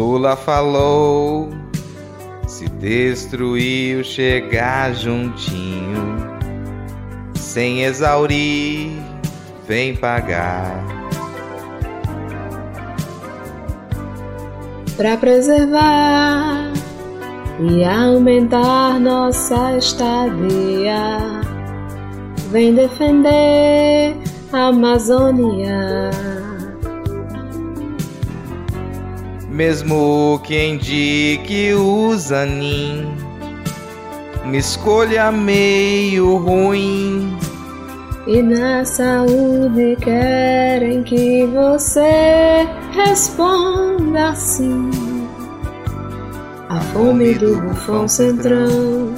Lula falou: se destruiu, chegar juntinho, sem exaurir, vem pagar. Para preservar e aumentar nossa estadia, vem defender a Amazônia. Mesmo que indique o Zanin, uma escolha meio ruim. E na saúde querem que você responda sim. A fome do bufão centrão.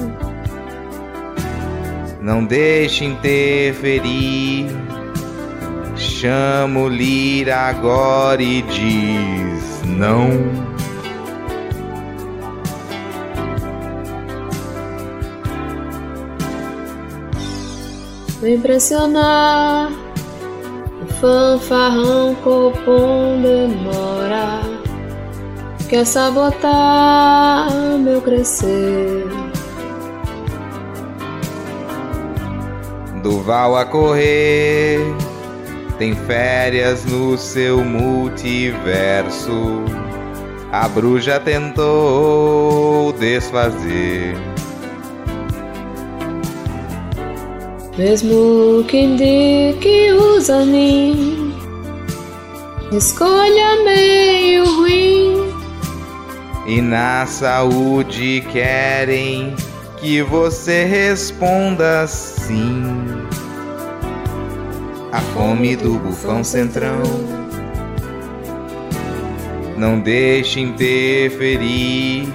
Não deixe interferir. Chamo Lira agora e diz não. Vem pressionar o fanfarrão copom demora. Quer sabotar meu crescer. Duval a correr tem férias no seu multiverso. A bruxa tentou desfazer. Mesmo que indique o Zanin, escolha meio ruim. E na saúde querem que você responda sim a fome do bufão centrão. Não deixe interferir.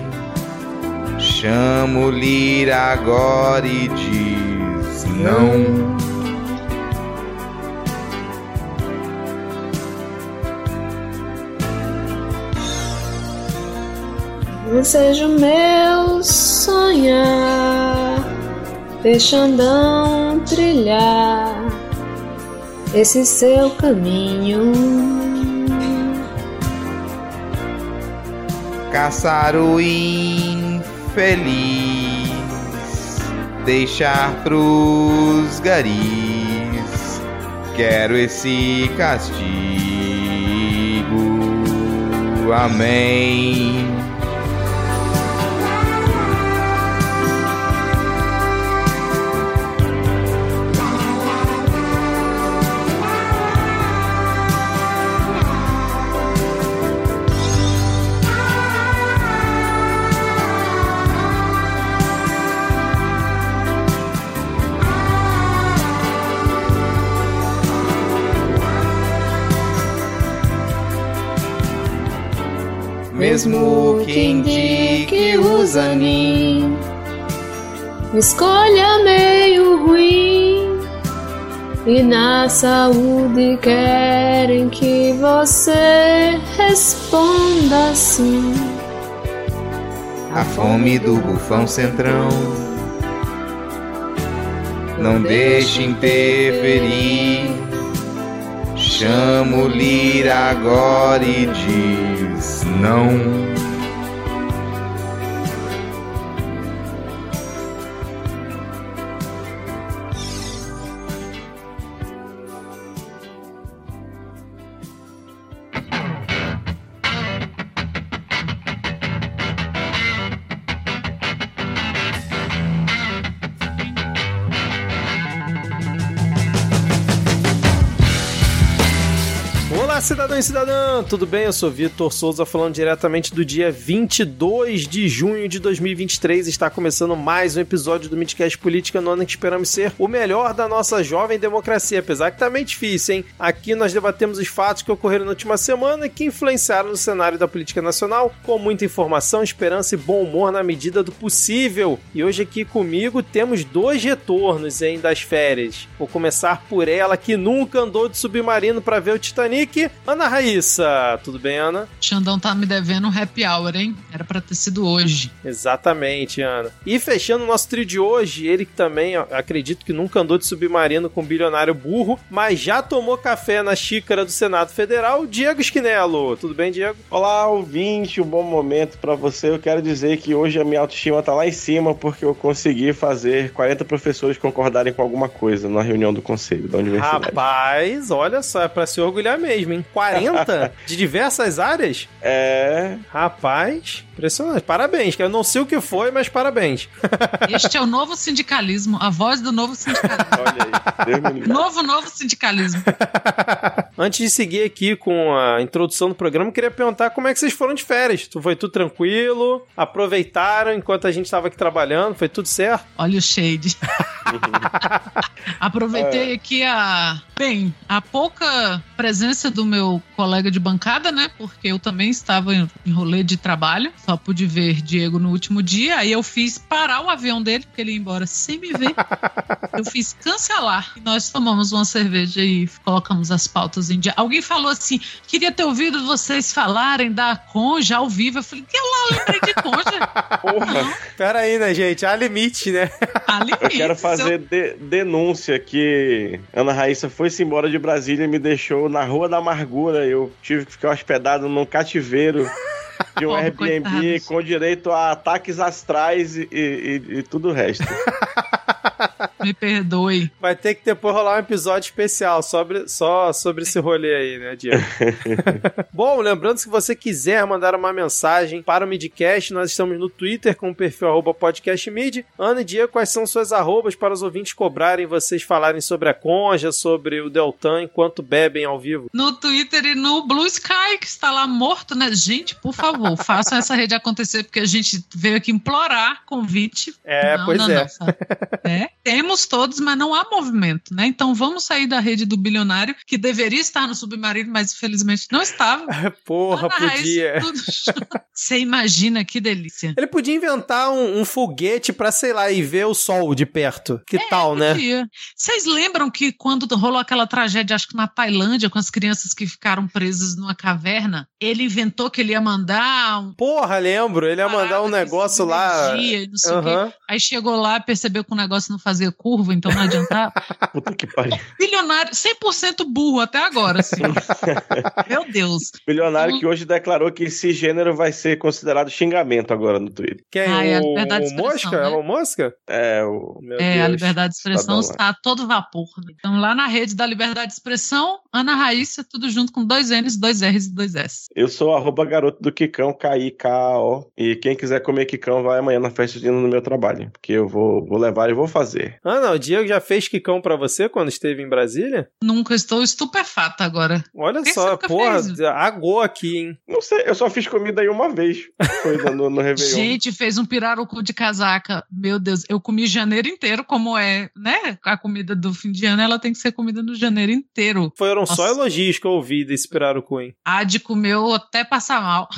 Chamo Lira agora e diz não. Seja o meu sonhar, deixando trilhar esse seu caminho. Caçar o infeliz, deixar pros garis. Quero esse castigo. Amém. Mesmo que indique o Zanin. Escolha meio ruim e na saúde querem que você responda sim. A fome do bufão centrão não deixe interferir. Chamo Lira agora e diz não. Cidadão e cidadã, tudo bem? Eu sou Vitor Souza falando diretamente do dia 22 de junho de 2023. Está começando mais um episódio do Midcast Política no ano que esperamos ser o melhor da nossa jovem democracia, apesar que tá meio difícil, hein? Aqui nós debatemos os fatos que ocorreram na última semana e que influenciaram no cenário da política nacional, com muita informação, esperança e bom humor na medida do possível. E hoje aqui comigo temos dois retornos, hein, das férias. Vou começar por ela que nunca andou de submarino para ver o Titanic Ana Raíssa. Tudo bem, Ana? Xandão tá me devendo um happy hour, hein? Era pra ter sido hoje. Exatamente, Ana. E fechando o nosso trio de hoje, ele que também, ó, acredito que nunca andou de submarino com um bilionário burro, mas já tomou café na xícara do Senado Federal, Diego Esquinelo. Tudo bem, Diego? Olá, ouvinte, um bom momento pra você. Eu quero dizer que hoje a minha autoestima tá lá em cima porque eu consegui fazer 40 professores concordarem com alguma coisa na reunião do conselho da universidade. Rapaz, olha só, é pra se orgulhar mesmo, hein? 40 de diversas áreas? É. Rapaz, impressionante. Parabéns, que eu não sei o que foi, mas parabéns. Este é o novo sindicalismo, a voz do novo sindicalismo. Olha aí. Novo, novo sindicalismo. Antes de seguir aqui com a introdução do programa, eu queria perguntar como é que vocês foram de férias. Tu foi tudo tranquilo? Aproveitaram enquanto a gente estava aqui trabalhando? Foi tudo certo? Olha o shade. Aproveitei aqui a. Bem, a pouca presença do meu colega de bancada, né? Porque eu também estava em rolê de trabalho. Só pude ver Diego no último dia. Aí eu fiz parar o avião dele, porque ele ia embora sem me ver. Eu fiz cancelar. E nós tomamos uma cerveja e colocamos as pautas em dia. Alguém falou assim: queria ter ouvido vocês falarem da Conja ao vivo. Eu falei, que lá lembrei de Conja. Porra, Pera aí, né, gente? Há limite, né? A eu quero fazer de- denúncia que Ana Raíssa foi-se embora de Brasília e me deixou na Rua da Amargura. Eu tive que ficar hospedado num cativeiro de um Pobre Airbnb coitados. com direito a ataques astrais e, e- e tudo o resto. Me perdoe. Vai ter que depois rolar um episódio especial sobre, só sobre esse rolê aí, né, Diego? Bom, lembrando que se você quiser mandar uma mensagem para o Midcast, nós estamos no Twitter com o perfil arroba podcastmid. Ana e Diego, quais são suas arrobas para os ouvintes cobrarem vocês falarem sobre a Conja, sobre o Deltan enquanto bebem ao vivo? No Twitter e no Blue Sky, que está lá morto, né? Gente, por favor, façam essa rede acontecer, porque a gente veio aqui implorar convite. É, Não, pois não, é. não, sabe? É, Temos todos, mas não há movimento, né? Então vamos sair da rede do bilionário, que deveria estar no submarino, mas infelizmente não estava. Porra, Ana podia. Você imagina que delícia. Ele podia inventar um, um foguete pra, sei lá, e ver o sol de perto. Que tal, né? Podia. Vocês lembram que quando rolou aquela tragédia, acho que na Tailândia, com as crianças que ficaram presas numa caverna, ele inventou que ele ia mandar um Porra, lembro. Ele ia mandar um negócio lá. energia não sei o quê. Aí chegou lá, percebeu que o negócio não fazia curva, então não adiantava. Puta que pariu. Bilionário, 100% burro até agora, assim. Meu Deus. Bilionário que hoje declarou que esse gênero vai ser considerado xingamento agora no Twitter. Quem? Ah, é a o, liberdade de expressão, Mosca? né? É o Mosca? É, o. Meu É, a Deus. liberdade de expressão Tá bom, está a todo vapor. né? Então, lá na rede da liberdade de expressão, Ana Raíssa, tudo junto com dois N's, dois R's e dois S. Eu sou arroba garoto do Kikão, K-I-K-A-O. E quem quiser comer Kikão, vai amanhã na festa junina no meu trabalho. Porque eu vou, vou levar e vou fazer. Ah, não. O Diego já fez quicão pra você quando esteve em Brasília? Nunca estou estupefata agora. Olha que só, porra, fez? agou aqui, hein? Não sei, eu só fiz comida aí uma vez. Foi no, no Réveillon. Gente, fez um pirarucu de casaca. Meu Deus, eu comi janeiro inteiro, como é, né? A comida do fim de ano, ela tem que ser comida no janeiro inteiro. Foram só Nossa. elogios que eu ouvi desse pirarucu, hein? A de comeu até passar mal.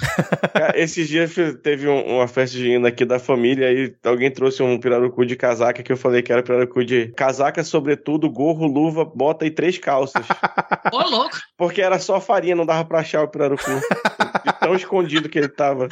Esses dias teve um- uma festa junina aqui da família e alguém trouxe um pirarucu de casaca que eu falei que era pirarucu de casaca, sobretudo, gorro, luva, bota e três calças. Ô, louco. Porque era só farinha, não dava pra achar o pirarucu. Tão escondido que ele tava.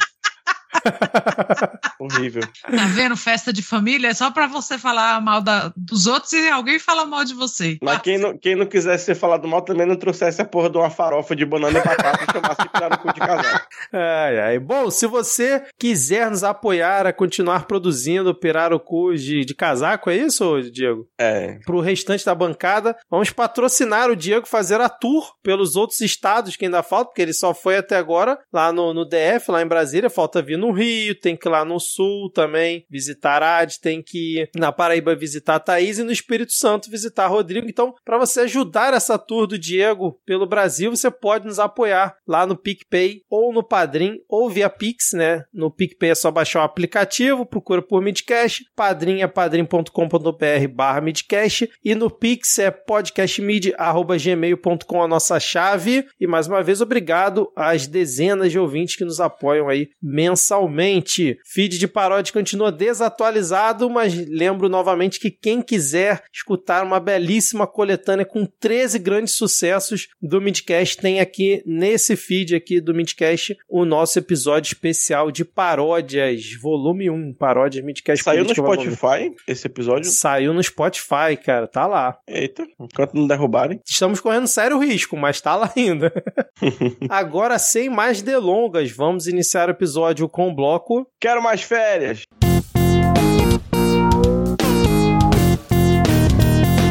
Horrível. Tá vendo? Festa de família é só pra você falar mal da- dos outros e alguém fala mal de você. Mas quem não, quem não quisesse ser falado mal também não trouxesse a porra de uma farofa de banana e batata e chamasse de pirarucu de casaca. Ai, ai. Bom, se você quiser nos apoiar a continuar produzindo pirarucus de, de casaco, é isso, Diego? É. Pro restante da bancada, vamos patrocinar o Diego fazer a tour pelos outros estados que ainda falta, porque ele só foi até agora lá no, no DF, lá em Brasília, falta vir no Rio, tem que ir lá no Sul também visitar a Ade, tem que ir na Paraíba visitar Thaís e no Espírito Santo visitar Rodrigo. Então, para você ajudar essa tour do Diego pelo Brasil, você pode nos apoiar lá no PicPay ou no Padrim ou via Pix, né? No PicPay é só baixar o aplicativo, procura por Midcast, Padrim é padrim.com.br barra Midcast e no Pix é podcastmid.gmail.com a nossa chave. E mais uma vez, obrigado às dezenas de ouvintes que nos apoiam aí mensalmente. Mensalmente. Feed de paródia continua desatualizado, mas lembro novamente que quem quiser escutar uma belíssima coletânea com 13 grandes sucessos do Midcast tem aqui nesse feed aqui do Midcast o nosso episódio especial de paródias, volume 1, paródias Midcast. Saiu no Spotify esse episódio? Saiu no Spotify, cara, tá lá. Eita, enquanto não derrubarem. Estamos correndo sério risco, mas tá lá ainda. Agora, sem mais delongas, vamos iniciar o episódio com bloco. Quero mais férias!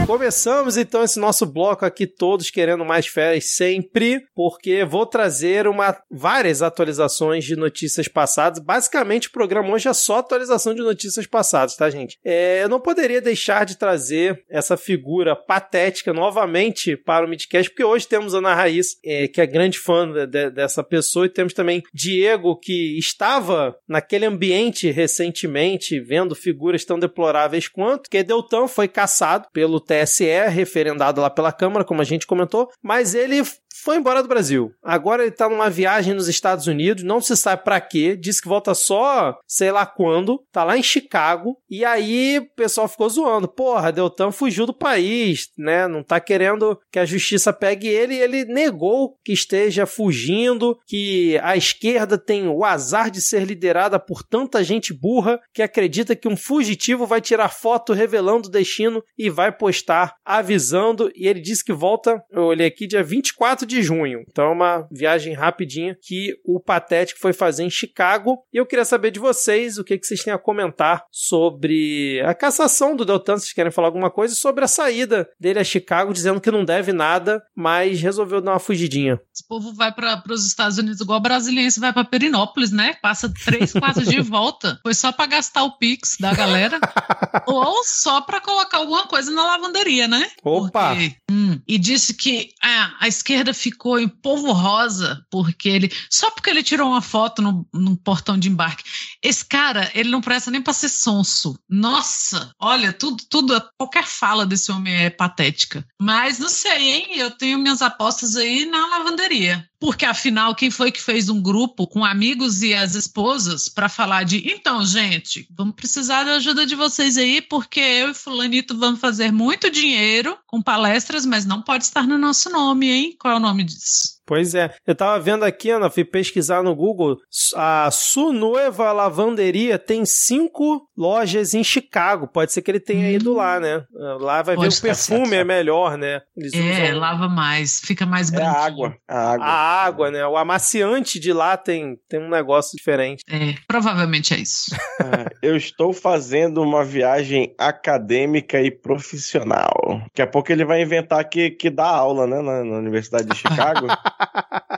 Começamos então esse nosso bloco aqui, todos querendo mais férias sempre, porque vou trazer uma, várias atualizações de notícias passadas. Basicamente, o programa hoje é só atualização de notícias passadas, tá, gente? É, eu não poderia deixar de trazer essa figura patética novamente para o Midcast, porque hoje temos Ana Raiz, é, que é grande fã de, de, dessa pessoa, e temos também Diego, que estava naquele ambiente recentemente, vendo figuras tão deploráveis quanto, que Deltan foi caçado pelo TSE TSE, referendado lá pela Câmara, como a gente comentou, mas ele foi embora do Brasil. Agora ele tá numa viagem nos Estados Unidos, não se sabe para quê, disse que volta só sei lá quando, tá lá em Chicago, e aí o pessoal ficou zoando. Porra, Deltan fugiu do país, né? Não tá querendo que a justiça pegue ele, e ele negou que esteja fugindo, que a esquerda tem o azar de ser liderada por tanta gente burra que acredita que um fugitivo vai tirar foto revelando o destino e vai postar avisando, e ele disse que volta, eu olhei aqui, dia 24 de junho. Então é uma viagem rapidinha que o Patético foi fazer em Chicago. E eu queria saber de vocês o que, que vocês têm a comentar sobre a cassação do Deltan, se vocês querem falar alguma coisa, sobre a saída dele a Chicago, dizendo que não deve nada, mas resolveu dar uma fugidinha. Esse povo vai para os Estados Unidos igual brasiliense vai para Perinópolis, né? Passa três, quatro de volta. Foi só para gastar o Pix da galera ou só para colocar alguma coisa na lavanderia, né? Opa! Porque, hum, e disse que ah, a esquerda ficou em polvo rosa porque ele só porque ele tirou uma foto no, no portão de embarque. Esse cara, ele não presta nem para ser sonso. Nossa, olha, tudo, tudo, qualquer fala desse homem é patética. Mas não sei, hein? Eu tenho minhas apostas aí na lavanderia. Porque afinal, quem foi que fez um grupo com amigos e as esposas para falar de, então, gente, vamos precisar da ajuda de vocês aí, porque eu e fulanito vamos fazer muito dinheiro com palestras, mas não pode estar no nosso nome, hein? Qual é o nome disso? Pois é, eu tava vendo aqui, Ana, fui pesquisar no Google, a Sunueva Lavanderia tem cinco lojas em Chicago, pode ser que ele tenha ido lá, né? Lá vai Pode ver o perfume é melhor, né? Eles É, usam lava mais, fica mais É branquinho. a água. A água. a água, né? O amaciante de lá tem, tem um negócio diferente. É, provavelmente é isso. É, eu estou fazendo uma viagem acadêmica e profissional. Daqui a pouco ele vai inventar que, que dá aula, né? Na, na Universidade de Chicago.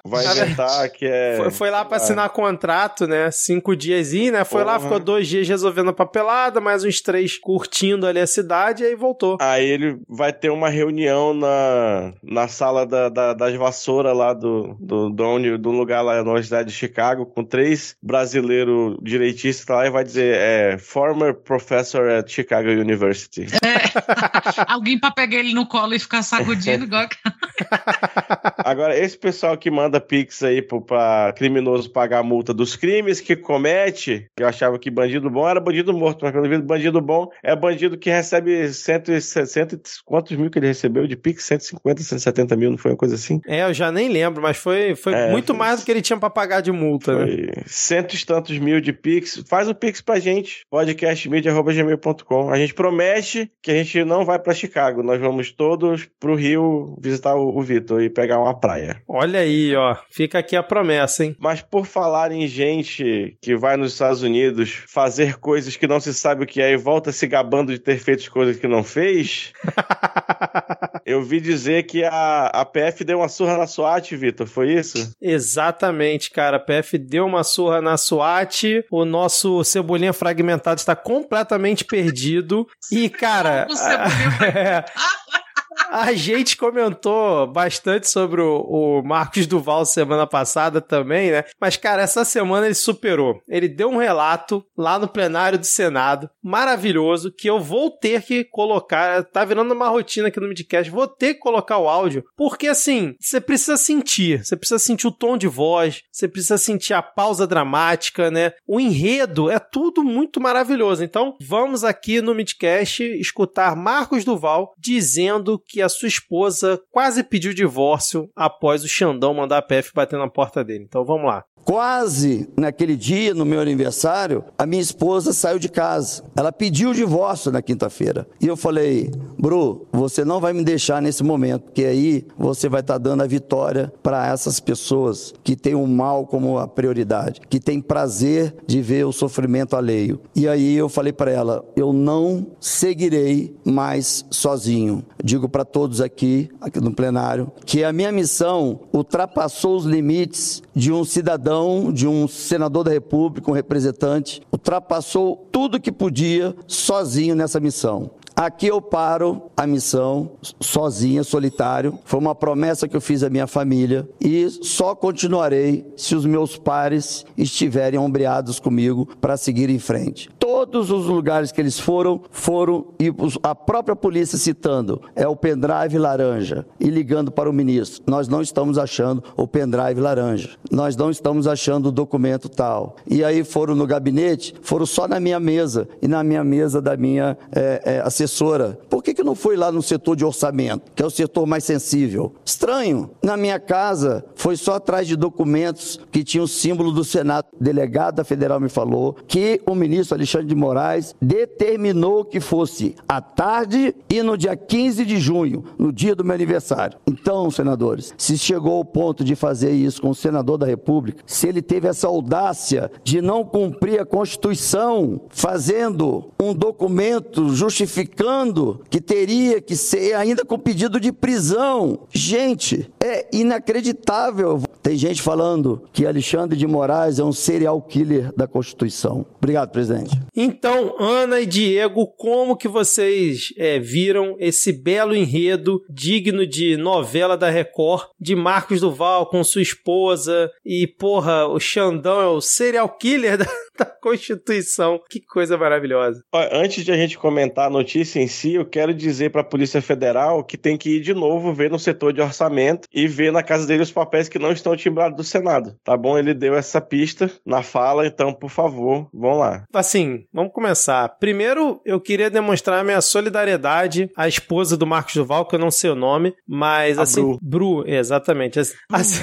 Vai inventar que é. Foi, foi lá pra sei assinar contrato, né? Cinco dias, né? Foi lá, Porra. ficou dois dias resolvendo a papelada, mais uns três curtindo ali a cidade, e aí voltou. Aí ele vai ter uma reunião na, na sala da, da- das vassouras lá do, do, do, onde- do lugar lá na Universidade de Chicago, com três brasileiros direitistas lá e vai dizer é, former professor at Chicago University. Alguém pra pegar ele no colo e ficar sacudindo, igual. Agora, esse pessoal que manda pix aí pro, pra criminoso pagar a multa dos crimes que comete, eu achava que bandido bom era bandido morto, mas pelo visto bandido bom é bandido que recebe 160, quantos mil que ele recebeu de pix? 150, 170 mil, não foi uma coisa assim? É, eu já nem lembro, mas foi, foi É, muito foi- mais do que ele tinha pra pagar de multa, né? Foi cento e tantos mil de Pix. Faz o Pix pra gente, podcastmedia.gmail.com. A gente promete que a gente não vai pra Chicago. Nós vamos todos pro Rio visitar o, o Vitor e pegar uma praia. Olha aí, ó. Fica aqui a promessa, hein? Mas por falar em gente que vai nos Estados Unidos fazer coisas que não se sabe o que é e volta se gabando de ter feito coisas que não fez, eu vi dizer que a, a PF deu uma surra na SWAT, Vitor. Foi isso? Exatamente, cara. A PF deu uma surra na SWAT. O nosso Cebolinha Fragmentado está completamente perdido. E, cara. O Cebolinha é, A gente comentou bastante sobre o, o, Marcos Duval semana passada também, né? Mas, cara, essa semana ele superou. Ele deu um relato lá no plenário do Senado, maravilhoso, que eu vou ter que colocar. Tá virando uma rotina aqui no Midcast. Vou ter que colocar o áudio, porque assim, você precisa sentir. Você precisa sentir o tom de voz, você precisa sentir a pausa dramática, né? O enredo é tudo muito maravilhoso. Então, vamos aqui no Midcast escutar Marcos Duval dizendo que a sua esposa quase pediu divórcio após o Xandão mandar a PF bater na porta dele. Então vamos lá. Quase naquele dia, no meu aniversário, a minha esposa saiu de casa. Ela pediu o divórcio na quinta-feira. E eu falei, Bru, você não vai me deixar nesse momento, porque aí você vai estar tá dando a vitória para essas pessoas que têm o mal como a prioridade, que têm prazer de ver o sofrimento alheio. E aí eu falei para ela, eu não seguirei mais sozinho. Digo para todos aqui, aqui no plenário, que a minha missão ultrapassou os limites de um cidadão de um senador da República, um representante, ultrapassou tudo que podia sozinho nessa missão. Aqui eu paro a missão sozinha, solitário. Foi uma promessa que eu fiz à minha família e só continuarei se os meus pares estiverem ombreados comigo para seguir em frente. Todos os lugares que eles foram, foram e a própria polícia citando é o pendrive laranja e ligando para o ministro. Nós não estamos achando o pendrive laranja. Nós não estamos achando o documento tal. E aí foram no gabinete, foram só na minha mesa e na minha mesa da minha é, é, assessora. Por que, que não foi lá no setor de orçamento, que é o setor mais sensível? Estranho. Na minha casa, foi só atrás de documentos que tinham o símbolo do Senado. O delegado da federal me falou que o ministro Alexandre de Moraes determinou que fosse à tarde e no dia 15 de junho, no dia do meu aniversário. Então, senadores, se chegou ao ponto de fazer isso com o senador da República, se ele teve essa audácia de não cumprir a Constituição, fazendo um documento justificando justificando que teria que ser ainda com pedido de prisão. Gente, é inacreditável. Tem gente falando que Alexandre de Moraes é um serial killer da Constituição. Obrigado, presidente. Então, Ana e Diego, como que vocês é, viram esse belo enredo digno de novela da Record de Marcos Duval com sua esposa e, porra, o Xandão é o serial killer da, da Constituição. Que coisa maravilhosa. Antes de a gente comentar a notícia, notícia em si, eu quero dizer para a Polícia Federal que tem que ir de novo ver no setor de orçamento e ver na casa dele os papéis que não estão timbrados do Senado. Tá bom? Ele deu essa pista na fala, então, por favor, vão lá. Assim, vamos começar. Primeiro, eu queria demonstrar minha solidariedade à esposa do Marcos Duval, que eu não sei o nome, mas a assim. Bru. Bru, exatamente. Assim, assim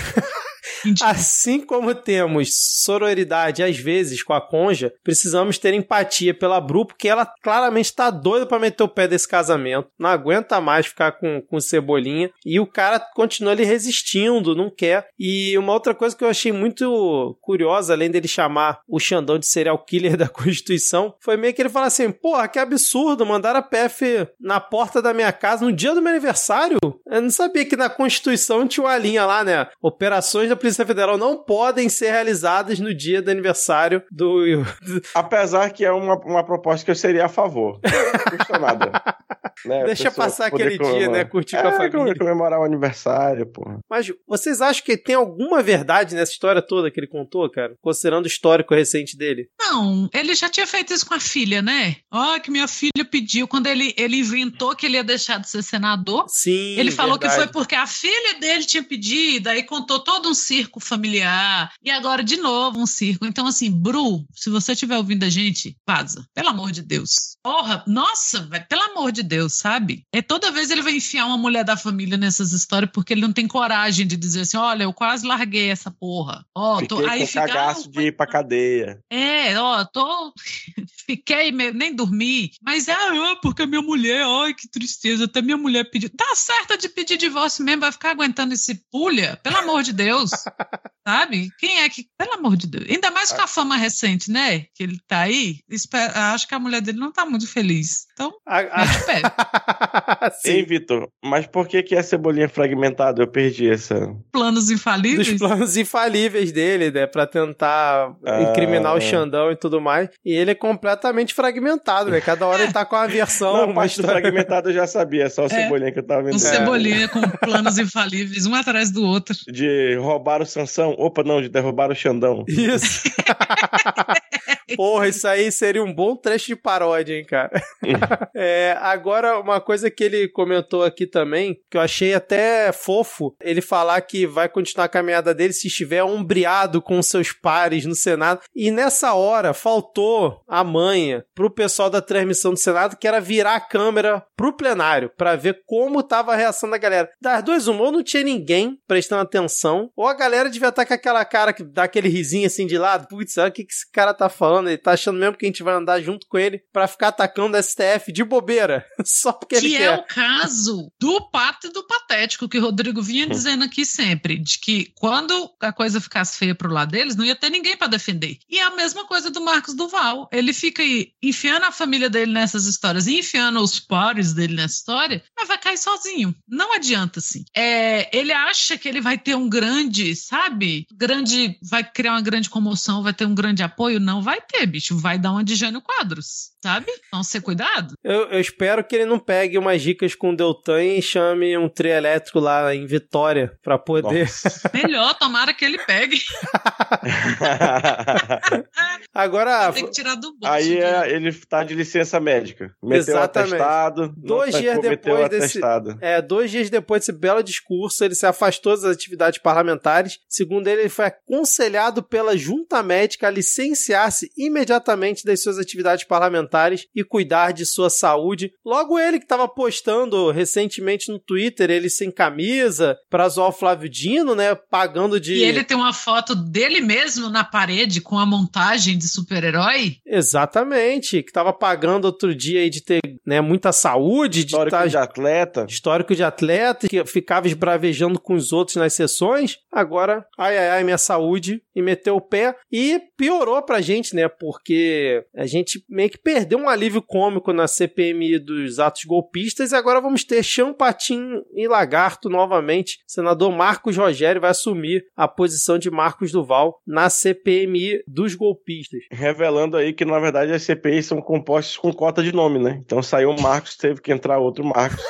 Assim como temos sororidade às vezes com a Conja, precisamos ter empatia pela Bru, porque ela claramente está doida para meter o pé desse casamento, não aguenta mais ficar com, com cebolinha, e o cara continua ali resistindo, não quer. E uma outra coisa que eu achei muito curiosa, além dele chamar o Xandão de serial killer da Constituição, foi meio que ele fala assim: porra, que absurdo, mandar a PF na porta da minha casa no dia do meu aniversário? Eu não sabia que na Constituição tinha uma linha lá, né? Operações da Polícia Federal não podem ser realizadas no dia do aniversário do. Apesar que é uma, uma proposta que eu seria a favor. Não custa nada. Né? Deixa passar aquele dia, né? Curtir é, com a família. comemorar o aniversário, porra. Mas vocês acham que tem alguma verdade nessa história toda que ele contou, cara? Considerando o histórico recente dele? Não, ele já tinha feito isso com a filha, né? Ó, oh, que minha filha pediu. Quando ele, ele inventou que ele ia deixar de ser senador, Sim, ele falou verdade. que foi porque a filha dele tinha pedido, aí contou todo um circo familiar. E agora, de novo, um circo. Então, assim, Bru, se você estiver ouvindo a gente, vaza. Pelo amor de Deus. Porra, nossa, véio, pelo amor de Deus, sabe? É toda vez ele vai enfiar uma mulher da família nessas histórias porque ele não tem coragem de dizer assim: olha, eu quase larguei essa porra. Ó, tô Fiquei aí com fica, cagaço de ir pra cadeia. É, ó, tô. Fiquei, nem dormi. Mas é, ah, porque minha mulher, ai, que tristeza, até minha mulher pediu. Tá certa de pedir divórcio mesmo, vai ficar aguentando esse pulha? Pelo amor de Deus. Sabe? Quem é que. Pelo amor de Deus. Ainda mais com a fama recente, né? Que ele tá aí. Espero, acho que a mulher dele não tá muito feliz. Então, a, a, Hein, Vitor? Mas por que que é cebolinha fragmentada? Eu perdi essa. Planos Dos infalíveis? planos infalíveis dele, né? Pra tentar Ah. incriminar o Xandão e tudo mais. E ele é completamente fragmentado, né? Cada hora ele tá com uma versão, Não, a parte do história. fragmentado eu já sabia, só o É. cebolinha que eu tava vendo. Um cebolinha com planos infalíveis, um atrás do outro. De roubar o Sansão. Opa, não, de derrubar o Xandão. Isso. Porra, isso aí seria um bom trecho de paródia, hein, cara? É, agora, uma coisa que ele comentou aqui também, que eu achei até fofo, ele falar que vai continuar a caminhada dele se estiver ombreado com seus pares no Senado. E nessa hora, faltou a manha pro pessoal da transmissão do Senado, que era virar a câmera pro plenário, pra ver como tava a reação da galera. Das duas, uma, ou não tinha ninguém prestando atenção, ou a galera devia estar com aquela cara que dá aquele risinho assim de lado. Putz, olha o que, que esse cara tá falando. Ele tá achando mesmo que a gente vai andar junto com ele pra ficar atacando STF de bobeira. Só porque ele Que é quer. o caso do pato e do patético, que o Rodrigo vinha dizendo aqui sempre, de que quando a coisa ficasse feia pro lado deles, não ia ter ninguém pra defender. E é a mesma coisa do Marcos Duval. Ele fica aí enfiando a família dele nessas histórias e enfiando os pares dele nessa história, mas vai cair sozinho. Não adianta, assim. É, ele acha que ele vai ter um grande, sabe? Grande, vai criar uma grande comoção, vai ter um grande apoio. Não vai ter, bicho. Vai dar uma de Jânio Quadros, sabe? Então, ser cuidado. Eu, eu espero que ele não pegue umas dicas com o Deltan e chame um trio elétrico lá em Vitória pra poder. Nossa. Melhor, tomara que ele pegue. Agora, Tem que tirar do bolso. Aí é, ele tá de licença médica. Meteu o Exatamente. atestado. Dois não dias cometeu depois desse- atestado. É, dois dias depois desse belo discurso, ele se afastou das atividades parlamentares. Segundo ele, ele foi aconselhado pela junta médica a licenciar-se imediatamente das suas atividades parlamentares e cuidar de sua saúde. Logo ele que estava postando recentemente no Twitter, ele sem camisa, pra zoar o Flávio Dino, né, pagando de... E ele tem uma foto dele mesmo na parede com a montagem de super-herói. Exatamente, que estava pagando outro dia aí de ter né, muita saúde, de Histórico estar de atleta. histórico de atleta que ficava esbravejando com os outros nas sessões. Agora, ai ai ai, minha saúde e meteu o pé e piorou pra gente, né? Porque a gente meio que perdeu um alívio cômico na CPMI dos atos golpistas e agora vamos ter Champatinho e Lagarto novamente. O senador Marcos Rogério vai assumir a posição de Marcos Duval na CPMI dos golpistas. Revelando aí que, na verdade, as CPIs são compostas com cota de nome, né? Então saiu um Marcos, teve que entrar outro Marcos.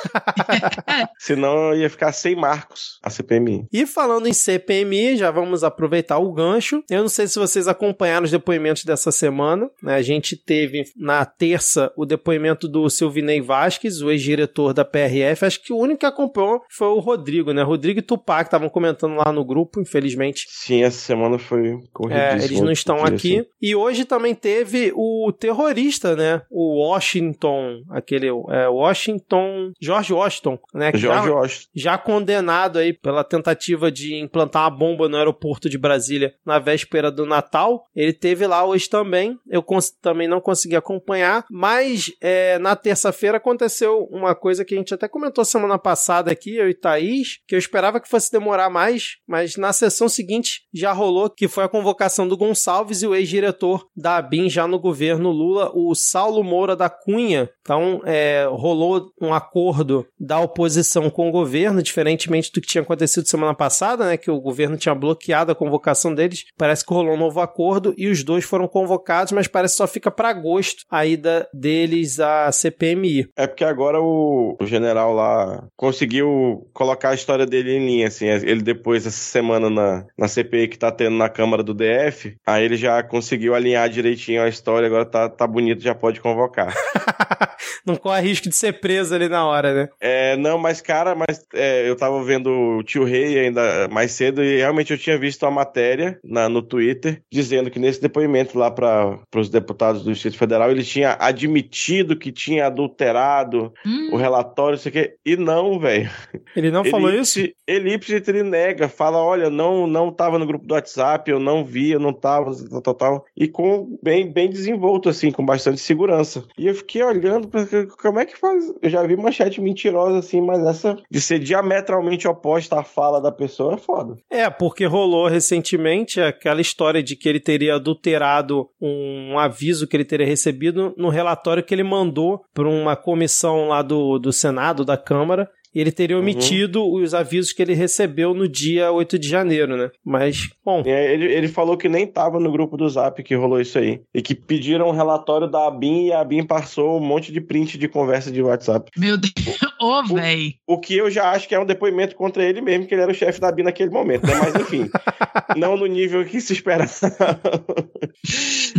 Senão ia ficar sem Marcos a CPMI. E falando em CPMI, já vamos aproveitar o gancho. Eu não sei se vocês acompanharam os depoimentos dessa semana. né? A gente teve na terça o depoimento do Silvinei Vasques, o ex-diretor da PRF. Acho que o único que acompanhou foi o Rodrigo, né? Rodrigo e Tupac estavam comentando lá no grupo, infelizmente. Sim, essa semana foi É, corridíssima. eles não estão aqui. assim. E hoje também teve o terrorista, né? O Washington, aquele é, Washington, George Washington, né? que Jorge já- Washington. já condenado aí pela tentativa de implantar uma bomba no aeroporto de Brasília na véspera do Natal. Ele teve lá hoje também. Eu também não consegui acompanhar, mas é, na terça-feira aconteceu uma coisa que a gente até comentou semana passada aqui, eu e Thaís, que eu esperava que fosse demorar mais, mas na sessão seguinte já rolou, que foi a convocação do Gonçalves e o ex-diretor da ABIN já no governo Lula, o Saulo Moura da Cunha. Então, é, rolou um acordo da oposição com o governo, diferentemente do que tinha acontecido semana passada, né, que o governo tinha bloqueado a convocação deles. Parece que rolou um novo acordo e os dois foram convocados, mas parece que só fica para agosto a ida deles à CPMI. É porque agora o, o general lá conseguiu colocar a história dele em linha, assim. Ele depois, essa semana, na, na CPI que tá tendo na Câmara do DF, aí ele já conseguiu alinhar direitinho a história, agora tá, tá bonito, já pode convocar. Não corre risco de ser preso ali na hora, né? É, não, mas cara, mas é, eu tava vendo o tio Rei ainda mais cedo e realmente eu tinha visto a matéria na, no Twitter dizendo que nesse depoimento lá para os deputados do Distrito Federal ele tinha admitido que tinha adulterado Hum, o relatório, isso aqui, e não, velho. Ele não falou isso? Elipse- ele nega, fala, olha, não não tava no grupo do WhatsApp, eu não vi, eu não tava, tal, tal, tal. E com bem bem desenvolto assim, com bastante segurança. E eu fiquei olhando para como é que faz. Eu já vi manchete mentirosa assim, mas essa de ser diametralmente oposta à fala da pessoa é foda. É, porque rolou recentemente aquela história de que ele teria adulterado um aviso que ele teria recebido no relatório que ele mandou para uma comissão lá do, do Senado, da Câmara, e ele teria omitido uhum. os avisos que ele recebeu no dia 8 de janeiro, né? Mas, bom. É, ele, ele falou que nem tava no grupo do Zap que rolou isso aí. E que pediram um relatório da ABIN e a ABIN passou um monte de print de conversa de WhatsApp. Meu Deus, ô, oh, véi. O que eu já acho que é um depoimento contra ele mesmo, que ele era o chefe da ABIN naquele momento, né? Mas enfim, não no nível que se espera.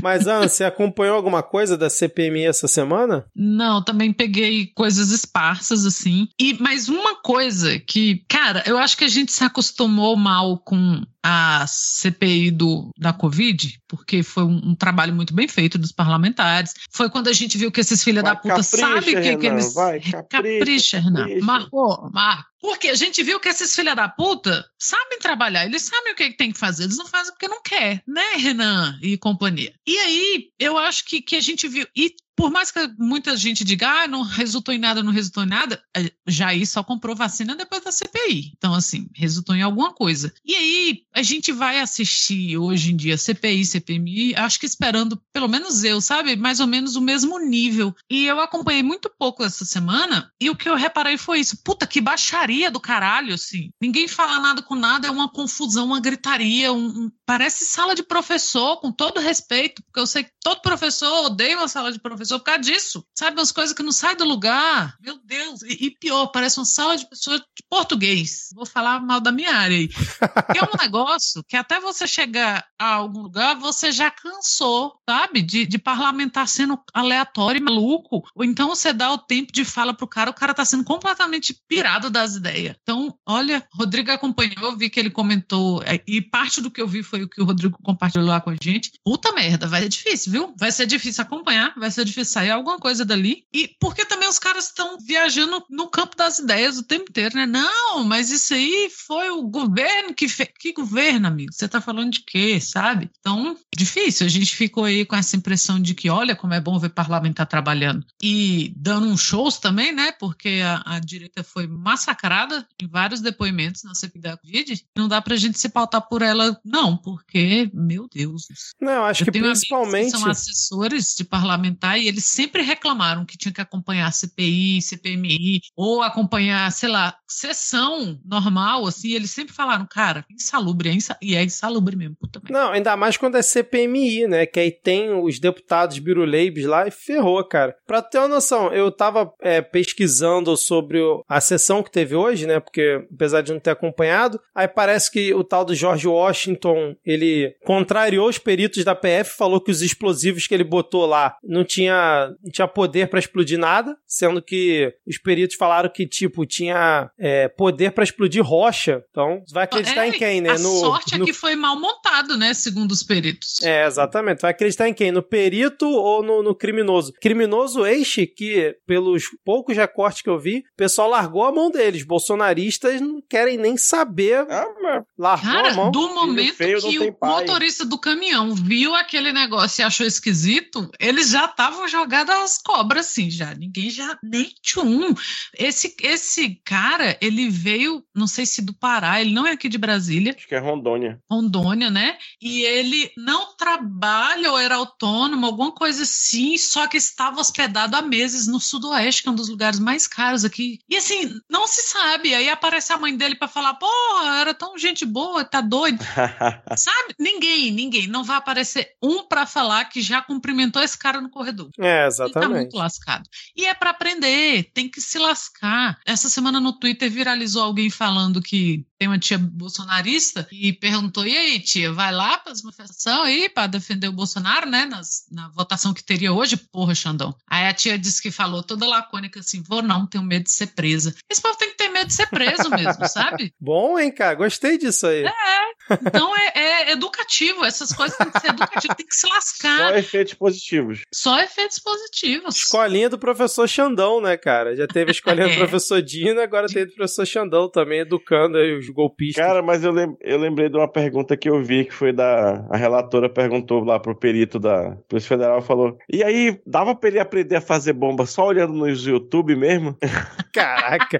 Mas, Ana, você acompanhou alguma coisa da CPMI essa semana? Não, também peguei coisas esparsas, assim. E, mas uma coisa que, cara, eu acho que a gente se acostumou mal com a CPI do, da Covid, porque foi um, um, trabalho muito bem feito dos parlamentares. Foi quando a gente viu que esses filhos da puta sabem o que, que eles. Vai, capricha, capricha Renan. Marcou, Marco. Porque a gente viu que esses filha da puta sabem trabalhar, eles sabem o que, tem que fazer, eles não fazem porque não quer, né, Renan e companhia. E aí, eu acho que, que a gente viu. E por mais que muita gente diga, ah, não resultou em nada, não resultou em nada, é, Jair só comprou vacina depois da CPI. Então, assim, resultou em alguma coisa. E aí, a gente vai assistir hoje em dia CPI, CPMI, acho que esperando, pelo menos eu, sabe, mais ou menos o mesmo nível. E eu acompanhei muito pouco essa semana, e o que eu reparei foi isso. Puta, que baixaria do caralho, assim. Ninguém fala nada com nada, é uma confusão, uma gritaria, um. Parece sala de professor, com todo respeito, porque eu sei que todo professor odeia uma sala de professor por causa disso. Sabe, umas coisas que não saem do lugar. Meu Deus. E, e, pior, parece uma sala de pessoas de português. Vou falar mal da minha área aí. que é um negócio que até você chegar a algum lugar, você já cansou, sabe? De, de parlamentar sendo aleatório e maluco. Ou então você dá o tempo de fala pro cara, o cara tá sendo completamente pirado das ideias. Então, olha, Rodrigo acompanhou, vi que ele comentou, é, e parte do que eu vi foi o que o Rodrigo compartilhou lá com a gente. Puta merda, vai ser difícil, viu? Vai ser difícil acompanhar, vai ser difícil sair alguma coisa dali. E porque também os caras estão viajando no campo das ideias o tempo inteiro, né? Não, mas isso aí foi o governo que fez. Que governo, amigo? Você tá falando de quê, sabe? Então, difícil. A gente ficou aí com essa impressão de que, olha, como é bom ver parlamentar trabalhando. E dando uns shows também, né? Porque a, a direita foi massacrada em vários depoimentos na CPI da Covid. Não dá pra gente se pautar por ela, não, porque, meu Deus. Não, acho que principalmente. Que são assessores de parlamentar e eles sempre reclamaram que tinha que acompanhar CPI, CPMI, ou acompanhar, sei lá, sessão normal, assim, eles sempre falaram, cara, insalubre, é insa e é insalubre mesmo, puta merda. Não, ainda mais quando é CPMI, né, que aí tem os deputados biruleibes lá e ferrou, cara. Pra ter uma noção, eu tava é, pesquisando sobre a sessão que teve hoje, né, porque apesar de não ter acompanhado, aí parece que o tal do George Washington, ele contrariou os peritos da PF, falou que os explosivos que ele botou lá não tinha não tinha poder para explodir nada, sendo que os peritos falaram que, tipo, tinha é, poder para explodir rocha. Então, vai acreditar é, em quem, né? A no, sorte no... é que foi mal montado, né? Segundo os peritos. É, exatamente. Vai acreditar em quem? No perito ou no, no criminoso? Criminoso eixe que, pelos poucos recortes que eu vi, o pessoal largou a mão deles. Bolsonaristas não querem nem saber. Ah, largou Cara, a mão. do momento feio, que o motorista do caminhão viu aquele negócio e achou esquisito, eles já estavam jogada às cobras, assim, já. Ninguém já. Nem tchum. Esse, esse cara, ele veio, não sei se do Pará, ele não é aqui de Brasília. Acho que é Rondônia. Rondônia, né? E ele não trabalha ou era autônomo, alguma coisa assim, só que estava hospedado há meses no Sudoeste, que é um dos lugares mais caros aqui. E assim, não se sabe. Aí aparece a mãe dele para falar, porra, era tão gente boa, tá doido. sabe? Ninguém, ninguém. Não vai aparecer um para falar que já cumprimentou esse cara no corredor. É, exatamente. Ele tá muito lascado. E é para aprender, tem que se lascar. Essa semana no Twitter viralizou alguém falando que tem uma tia bolsonarista e perguntou: e aí, tia, vai lá para as manifestações aí para defender o Bolsonaro, né? Nas, na votação que teria hoje, porra, Xandão. Aí a tia disse que falou toda lacônica assim: vou não, tenho medo de ser presa. Esse povo tem que ter medo de ser preso mesmo, sabe? Bom, hein, cara? Gostei disso aí. É. Então é, é educativo, essas coisas têm que ser educativas, tem que se lascar. Só efeitos positivos. Só efeitos positivos. Escolinha do professor Xandão, né, cara? Já teve a escolinha é. do professor Dino, agora tem do professor Xandão também, educando aí os golpistas. Cara, mas eu, lem eu lembrei de uma pergunta que eu vi, que foi da. A relatora perguntou lá pro perito da Polícia Federal, falou: E aí, dava pra ele aprender a fazer bomba só olhando nos YouTube mesmo? Caraca!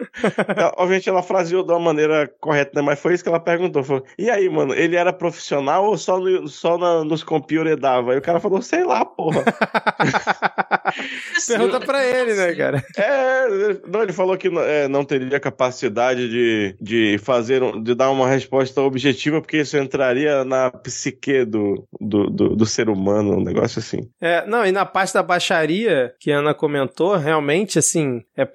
Obviamente ela fraseou de uma maneira correta, né? Mas foi isso que ela perguntou. Foi, E aí, mano, ele era profissional ou só, no, só na, nos computer dava? Aí o cara falou: Sei lá, porra. Pergunta pra ele, né, cara? É, não, ele falou que é, não teria capacidade de, de fazer, um- de dar uma resposta objetiva, porque isso entraria na psique do, do, do, do ser humano, um negócio assim. É, não, e na parte da baixaria que a Ana comentou, realmente, assim, é,